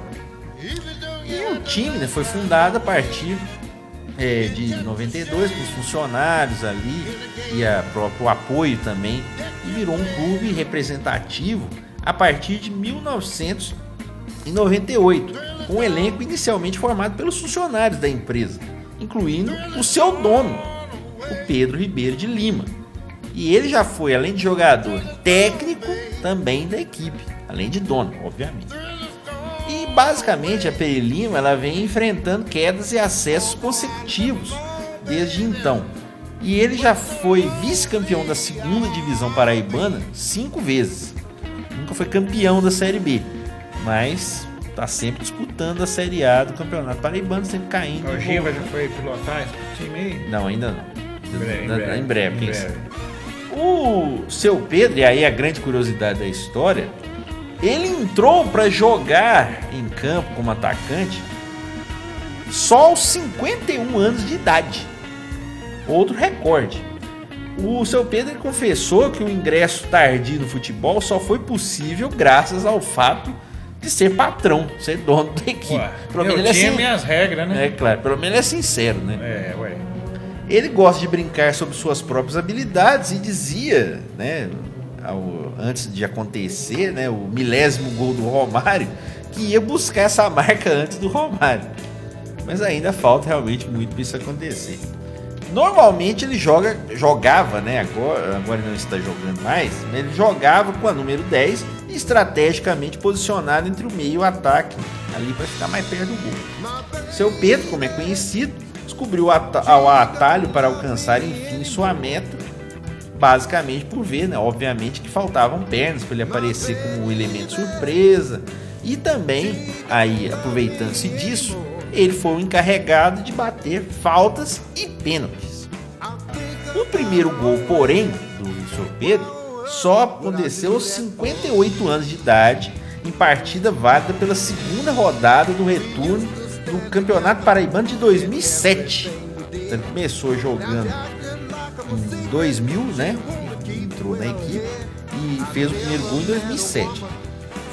E o time né, foi fundado a partir é, de 92 com os funcionários ali e a próprio apoio também e virou um clube representativo a partir de 1998 com um elenco inicialmente formado pelos funcionários da empresa incluindo o seu dono o Pedro Ribeiro de Lima e ele já foi além de jogador técnico também da equipe além de dono obviamente e basicamente a Peri Lima ela vem enfrentando quedas e acessos consecutivos desde então. E ele já foi vice-campeão da segunda divisão paraibana cinco vezes. Nunca foi campeão da Série B, mas tá sempre disputando a Série A do Campeonato Paraibano, sempre caindo. O Giva já foi pilotar esse time aí? Não, ainda não. Em breve, em Na- breve, em breve, em quem breve. sabe. O seu Pedro, e aí a grande curiosidade da história, ele entrou para jogar em campo como atacante só aos 51 anos de idade. Outro recorde. O seu Pedro confessou que o ingresso tardio no futebol só foi possível graças ao fato de ser patrão, ser dono da equipe. Ué, Pelo menos ele é, sin- e as regras, né? é claro, pelo menos ele é sincero, né? É, ué. Ele gosta de brincar sobre suas próprias habilidades e dizia, né, ao- antes de acontecer, né, o milésimo gol do Romário, que ia buscar essa marca antes do Romário. Mas ainda falta realmente muito para isso acontecer. Normalmente ele joga, jogava, né, agora, agora não está jogando mais, ele jogava com a número 10 e estrategicamente posicionado entre o meio e o ataque, ali para ficar mais perto do gol. Seu Pedro, como é conhecido, descobriu o ata- o atalho para alcançar enfim sua meta, basicamente por ver, né, obviamente, que faltavam pernas para ele aparecer como um elemento surpresa. E também, aí aproveitando-se disso, ele foi o encarregado de bater faltas e pênaltis. O primeiro gol, porém, do Sr. Pedro só aconteceu aos 58 anos de idade, em partida válida pela segunda rodada do retorno do Campeonato Paraibano de 2007. Então, ele começou jogando em 2000, né? Entrou na equipe e fez o primeiro gol em 2007.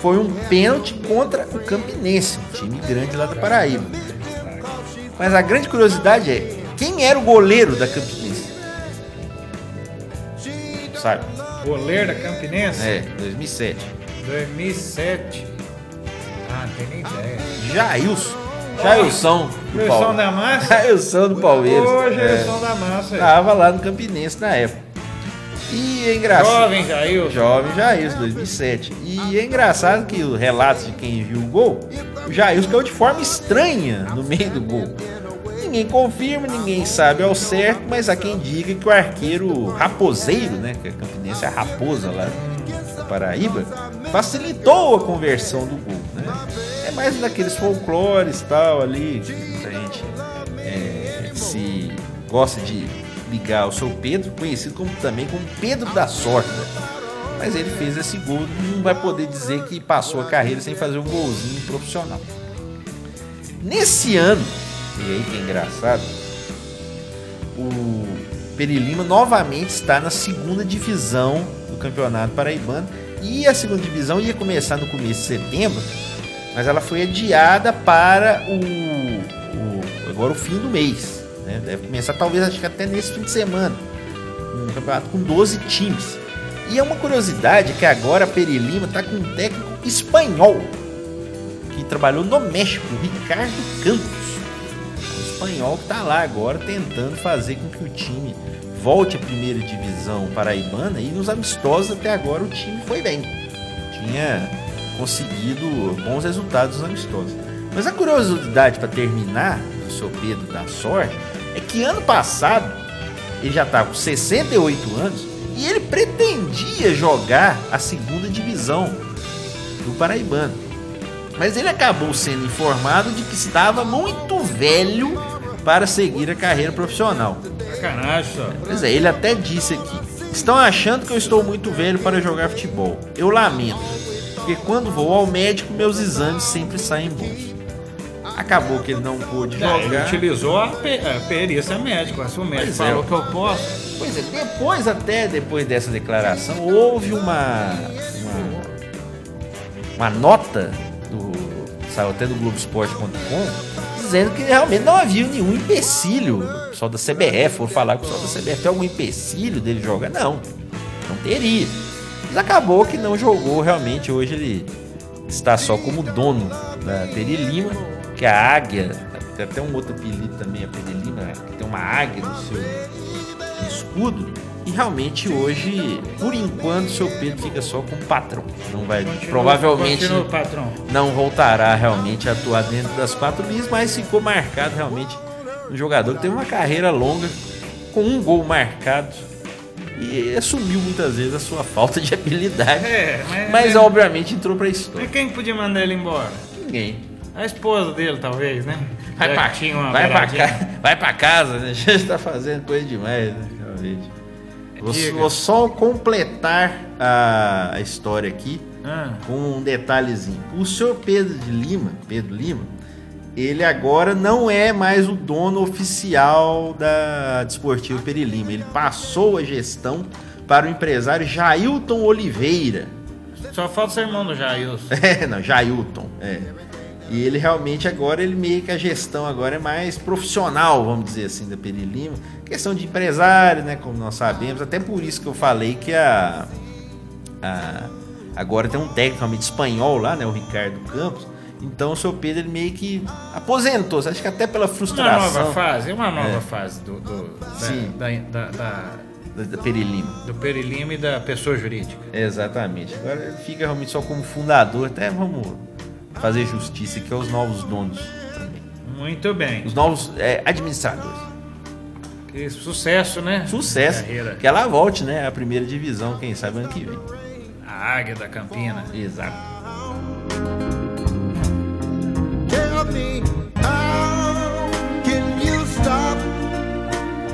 Foi um pênalti contra o Campinense, um time grande lá da Paraíba. Mas a grande curiosidade é quem era o goleiro da Campinense? Sabe? Goleiro da Campinense? É, 2007. 2007. Ah, não tem nem ideia. Jailson. Jailson do Jailson Palmeiras. da Massa? Jailson do Palmeiras. Ô, É. Jailson da Massa. Tava lá no Campinense na época. E é engraçado. Jovem Jair. Jovem Jair, 2007. E é engraçado que o relato de quem viu o gol, Jair caiu de forma estranha no meio do gol. Ninguém confirma, ninguém sabe ao certo, mas há quem diga que o arqueiro raposeiro, né, que a Campinense é a raposa lá do Paraíba, facilitou a conversão do gol, né? É mais daqueles folclores tal ali, que muita gente é, se gosta de ligar ao seu Pedro, conhecido como, também como Pedro da Sorte. Mas ele fez esse gol, não vai poder dizer que passou a carreira sem fazer um golzinho profissional. Nesse ano, e aí que é engraçado, o Peri Lima novamente está na segunda divisão do Campeonato Paraibano. E a segunda divisão ia começar no começo de setembro, mas ela foi adiada para o, o- agora o fim do mês. né? Deve começar talvez acho que até nesse fim de semana. Um campeonato com 12 times. E é uma curiosidade que agora Peri Lima está com um técnico espanhol que trabalhou no México, Ricardo Campos. O espanhol que está lá agora tentando fazer com que o time volte à primeira divisão paraibana e nos amistosos até agora o time foi bem. Tinha conseguido bons resultados nos amistosos. Mas a curiosidade para terminar do seu Pedro da sorte é que ano passado ele já estava com 68 anos e ele pretendia jogar a segunda divisão do Paraibano. Mas ele acabou sendo informado de que estava muito velho para seguir a carreira profissional. Sacanagem. Pois é, ele até disse aqui: Estão achando que eu estou muito velho para jogar futebol. Eu lamento, porque quando vou ao médico, meus exames sempre saem bons. Acabou que ele não pôde É, ele jogar. utilizou a, pe a perícia médica. Se o médico Pois é. falou que eu posso. Pois é, depois, até depois dessa declaração, houve uma. uma, uma nota do. saiu até do Globoesporte.com dizendo que realmente não havia nenhum empecilho. Só da CBF, foram falar que só da CBF tem algum empecilho dele jogar. Não, não teria. Mas acabou que não jogou realmente. Hoje ele está só como dono da Peri Lima, que é a águia. Tem até um outro apelido também, a Peri Lima, que tem uma águia no seu escudo. E realmente hoje, por enquanto, seu Pedro fica só como patrão. Não vai, provavelmente Continua, não voltará realmente a atuar dentro das quatro linhas, mas ficou marcado realmente um jogador que teve uma carreira longa, com um gol marcado e assumiu muitas vezes a sua falta de habilidade. É, mas, Mas obviamente entrou pra Mas história. quem podia mandar ele embora? Ninguém. A esposa dele, talvez, né? Vai Já pra, vai, pra ca- vai pra casa, né? A gente tá fazendo coisa demais, né? Realmente. Vou, vou só completar a, história aqui Ah, com um detalhezinho. O senhor Pedro de Lima, Pedro Lima, ele agora não é mais o dono oficial da Desportivo Peri Lima. Ele passou a gestão para o empresário Jailton Oliveira. só falta ser irmão do Jailson. É, não, Jailton, é. E ele realmente agora, ele meio que a gestão agora é mais profissional, vamos dizer assim, da Peri Lima. Questão de empresário, né, como nós sabemos. Até por isso que eu falei que a, a- agora tem um técnico realmente espanhol lá, né, o Ricardo Campos. Então o seu Pedro ele meio que aposentou, acho que até pela Uma frustração nova fase, uma nova É. fase do, do, da, Sim. da, da- da- da, da Peri Lima. do Perilima e da pessoa jurídica. Exatamente. Agora ele fica realmente só como fundador. Até vamos fazer justiça aqui aos novos donos também. Muito bem. Os novos é, administradores. Que sucesso, né? Sucesso. Carreira. Que ela volte, né? A primeira divisão, quem sabe ano que vem. A águia da Campina. Exato.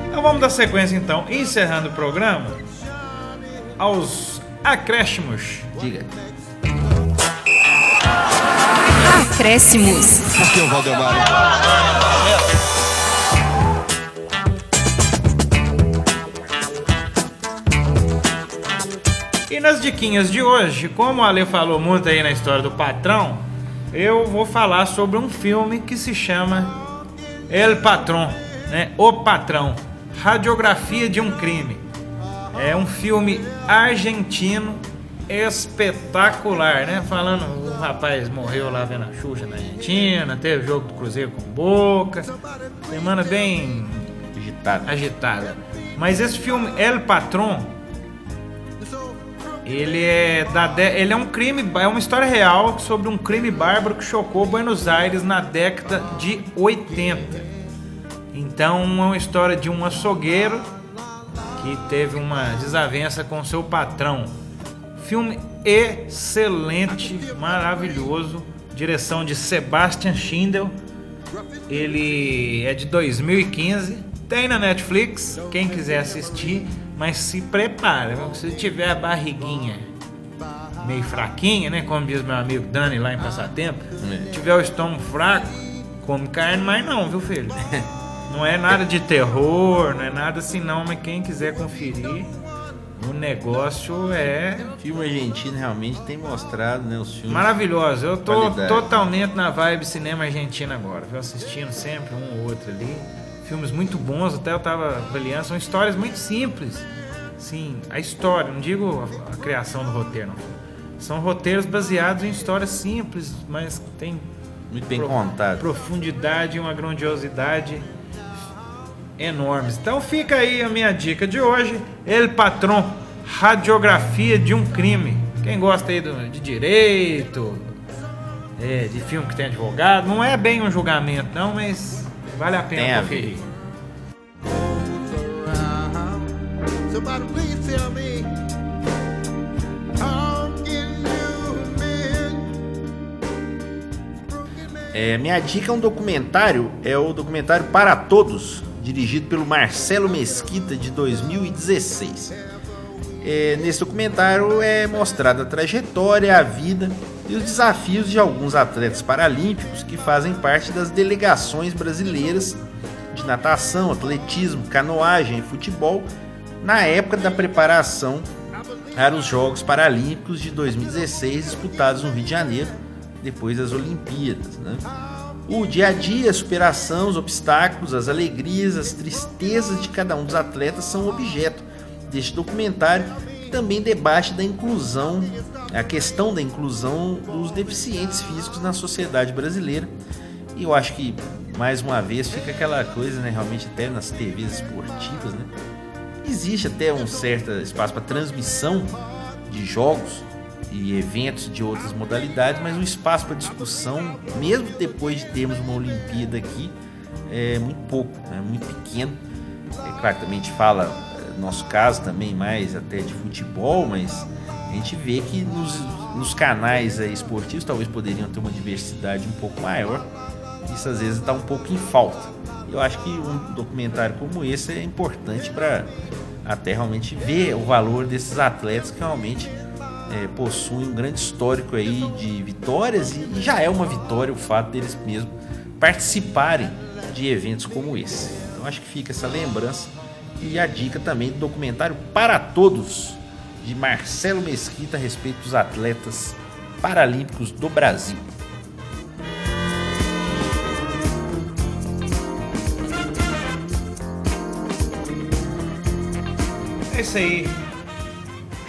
Então vamos dar sequência então, encerrando o programa aos acréscimos. Diga. Acréscimos. Aqui é o Valdemar. E nas diquinhas de hoje, como a Ale falou muito aí na história do patrão, eu vou falar sobre um filme que se chama El Patrão, né? O Patrão, Radiografia de um Crime. É um filme argentino espetacular, né? Falando, o rapaz morreu lá vendo a Xuxa na Argentina, teve jogo do Cruzeiro com Boca, semana bem Digitado. agitada. Mas esse filme El Patrão Ele é da de- ele é um crime, é uma história real sobre um crime bárbaro que chocou Buenos Aires na década de 80. Então, é uma história de um açougueiro que teve uma desavença com seu patrão. Filme excelente, maravilhoso. Direção de Sebastian Schindel. Ele é de 2015. Tem na Netflix, quem quiser assistir. Mas se prepara, viu? se tiver a barriguinha meio fraquinha, né? Como diz meu amigo Dani lá em Passatempo. Se tiver o estômago fraco, come carne, mas não, viu, filho? Não é nada de terror, não é nada assim não, mas quem quiser conferir, o negócio é O filme argentino realmente tem mostrado, né, os filmes. maravilhoso. Eu tô Qualidade. totalmente na vibe cinema argentino agora, viu? Assistindo sempre um ou outro ali. Filmes muito bons, até eu tava avaliando, são histórias muito simples. Sim, a história, não digo a, a criação do roteiro, não. São roteiros baseados em histórias simples, mas tem Muito bem pro- contado. profundidade e uma grandiosidade enormes. Então fica aí a minha dica de hoje, El Patron, radiografia de um crime. Quem gosta aí do- de direito, é, de filme que tem advogado, não é bem um julgamento não, mas vale a pena Tem conferir. É, minha dica é um documentário, é o documentário Para Todos, dirigido pelo Marcelo Mesquita de 2016. É, nesse documentário é mostrada a trajetória, a vida e os desafios de alguns atletas paralímpicos que fazem parte das delegações brasileiras de natação, atletismo, canoagem e futebol na época da preparação para os Jogos Paralímpicos de 2016 disputados no Rio de Janeiro, depois das Olimpíadas. né? O dia a dia, a superação, os obstáculos, as alegrias, as tristezas de cada um dos atletas são objeto deste documentário que também debate da inclusão, a questão da inclusão dos deficientes físicos na sociedade brasileira. E eu acho que, mais uma vez, fica aquela coisa, né, realmente até nas TVs esportivas, né? Existe até um certo espaço para transmissão de jogos e eventos de outras modalidades, mas o espaço para discussão, mesmo depois de termos uma Olimpíada aqui, é muito pouco, é muito pequeno. É claro também a gente fala, no nosso caso também mais até de futebol, mas a gente vê que nos, nos canais aí esportivos talvez poderiam ter uma diversidade um pouco maior. Isso às vezes está um pouco em falta. Eu acho que um documentário como esse é importante para até realmente ver o valor desses atletas que realmente é, possuem um grande histórico aí de vitórias e, e já é uma vitória o fato deles mesmo participarem de eventos como esse. Então acho que fica essa lembrança e a dica também do documentário Para Todos de Marcelo Mesquita a respeito dos atletas paralímpicos do Brasil. É isso aí.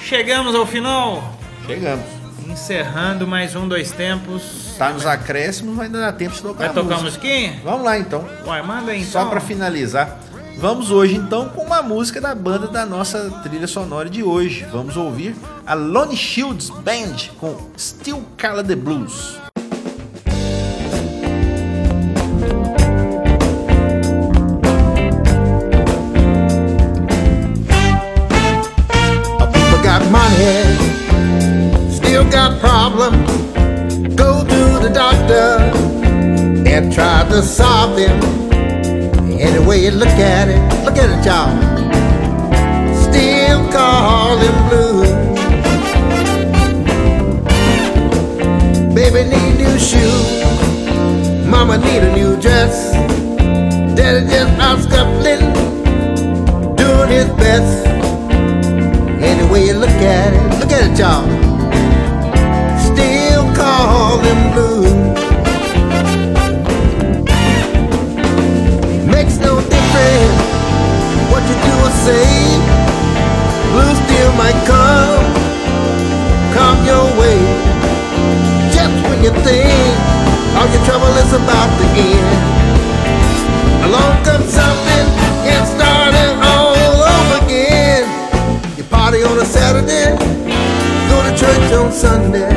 Chegamos ao final, Chegamos. encerrando mais um dois tempos. Tá nos acréscimos, mas ainda dá tempo de tocar Vai tocar música. musiquinha? Vamos lá então. Uai, manda aí então. Só para finalizar, vamos hoje então com uma música da banda da nossa trilha sonora de hoje. Vamos ouvir a Lone Shields Band com Still Cala the Blues. To solve them. Any way you look at it, look at it, y'all. Still call them blues. Baby need new shoes. Mama need a new dress. Daddy just out scuffling, doing his best. Any way you look at it, look at it, y'all. Still call them might come, come your way. Just when you think all your trouble is about to end. Along comes something and start it all over again. You party on a Saturday, go to church on Sunday.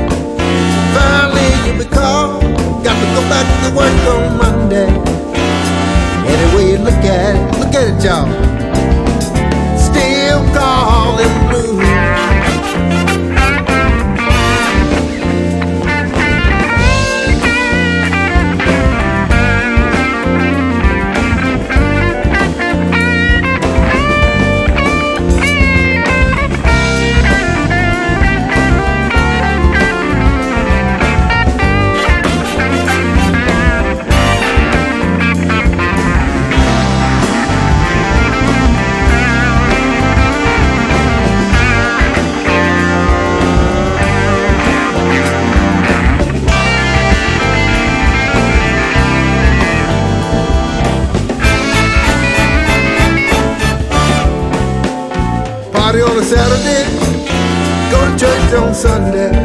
Finally you be called, got to go back to work on Monday. Any way you look at it, look at it, y'all. Sunday.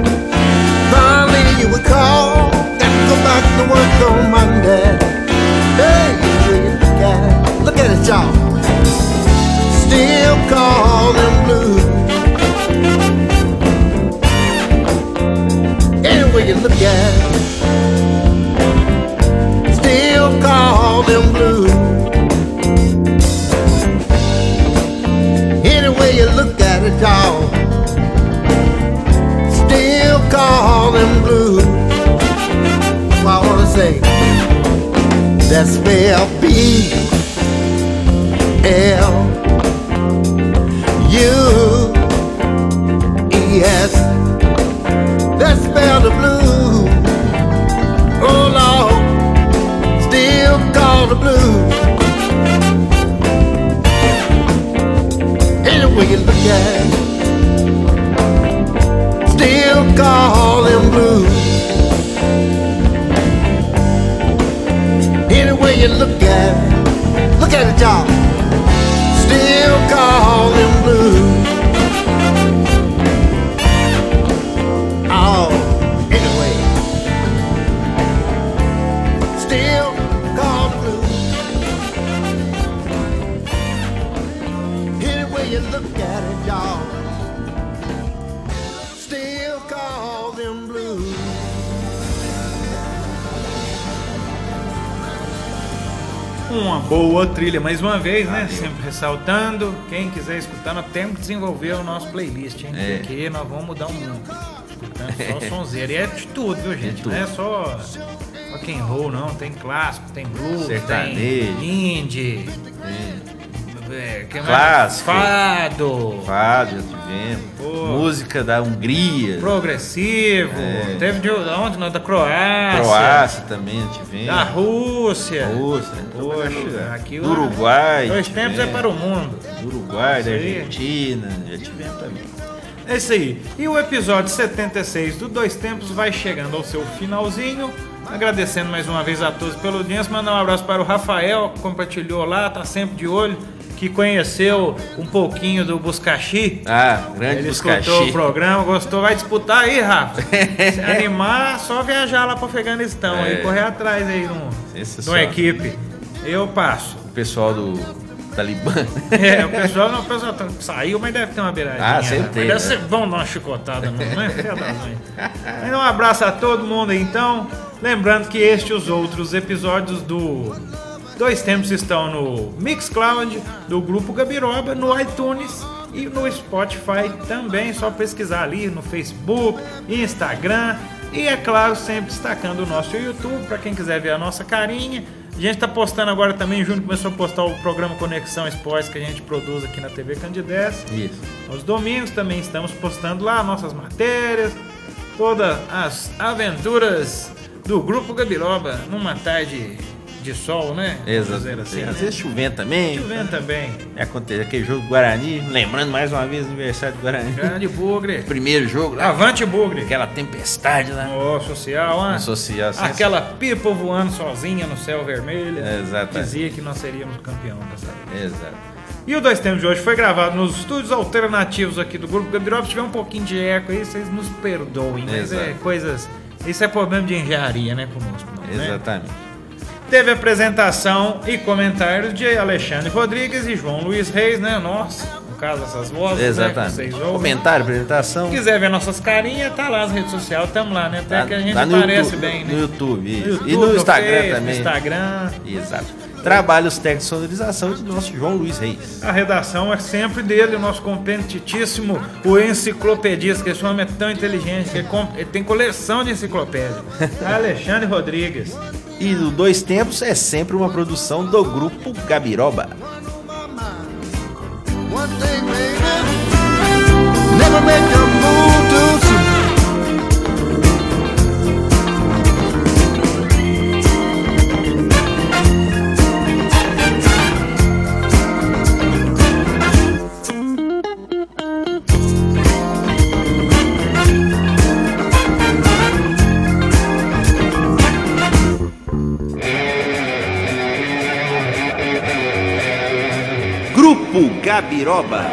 B L U E S. That spell the blues. Oh Lord, still call the blues. Any way you look at it, still call you look at it, look at it, y'all. Boa trilha, mais uma vez, né? Sempre ressaltando. Quem quiser escutar, nós temos que desenvolver o nosso playlist, hein? É. Porque nós vamos mudar o mundo. Escutando só sonzeira. E é de tudo, viu, gente? tudo. Não é só rock and roll, não. Tem clássico, tem blues, Sertanejo. tem indie. É, que? Clássico. Fado. Fado, já tivemos. Pô. Música da Hungria. Progressivo. É. Teve de onde? Não, da Croácia. Croácia também já tivemos. Da Rússia. Rússia. Poxa, aqui Do Uruguai. Dois tempos é para o mundo. Do Uruguai, da. Argentina. Já tivemos também. É isso aí. E o episódio 76 do Dois Tempos vai chegando ao seu finalzinho. Agradecendo mais uma vez a todos pelo audiência. Mandar um abraço para o Rafael, que compartilhou lá, tá sempre de olho, que conheceu um pouquinho do Buscaxi. Ah, grande Ele escutou o Buscaxi. programa, gostou, vai disputar aí, Rafa. Se animar, só viajar lá para o Afeganistão É. e correr atrás aí de um- uma equipe. Eu passo. O pessoal do Talibã. É, o pessoal, não, o pessoal tá- saiu, mas deve ter uma beiradinha. Ah, né? certeza. Mas Deve ser bom dar uma chicotada, não, né? Filha da mãe. Então, um abraço a todo mundo então. Lembrando que este e os outros episódios do Dois Tempos estão no Mixcloud, do Grupo Gabiroba, no iTunes e no Spotify também. Só pesquisar ali no Facebook, Instagram e, é claro, sempre destacando o nosso YouTube para quem quiser ver a nossa carinha. A gente está postando agora também, junto começou a postar o programa Conexão Esportes que a gente produz aqui na TV Candidez. Isso. Aos domingos também estamos postando lá nossas matérias, todas as aventuras do Grupo Gabiroba numa tarde de sol, né? Exato. assim, Às né? vezes chovendo também. Chovendo também. É acontece aquele jogo do Guarani, lembrando mais uma vez o aniversário do Guarani. Grande Bugre. Primeiro jogo lá, Avante Bugre. aquela tempestade lá. Ó, social, ah. Social, sim. Aquela pipa voando sozinha no céu vermelho. É, exato. Dizia que nós seríamos campeão dessa vez. Exato. E o Dois Tempos de hoje foi gravado nos estúdios alternativos aqui do Grupo Gabiroba. Se tiver um pouquinho de eco aí, vocês nos perdoem. Mas é Exato. coisas... Isso é problema de engenharia, né, conosco. Né? Exatamente. Teve apresentação e comentários de Alexandre Rodrigues e João Luiz Reis, né? Nossa, caso, essas vozes, né, Exatamente. ouvem. Comentário, apresentação. Se quiser ver nossas carinhas, tá lá nas redes sociais, tamo lá, né? Até Tá- que a gente tá no parece YouTube, bem, né? No YouTube, isso. No YouTube, e no Instagram Face, também. No Instagram. Exato. Trabalhos técnicos de sonorização de nosso João Luiz Reis. A redação é sempre dele, o nosso competitíssimo, o enciclopedista, que esse homem é tão inteligente, que ele, com- ele tem coleção de enciclopédia. Alexandre Rodrigues. E no Dois Tempos é sempre uma produção do grupo Gabiroba. Never make a move Grupo Gabiroba.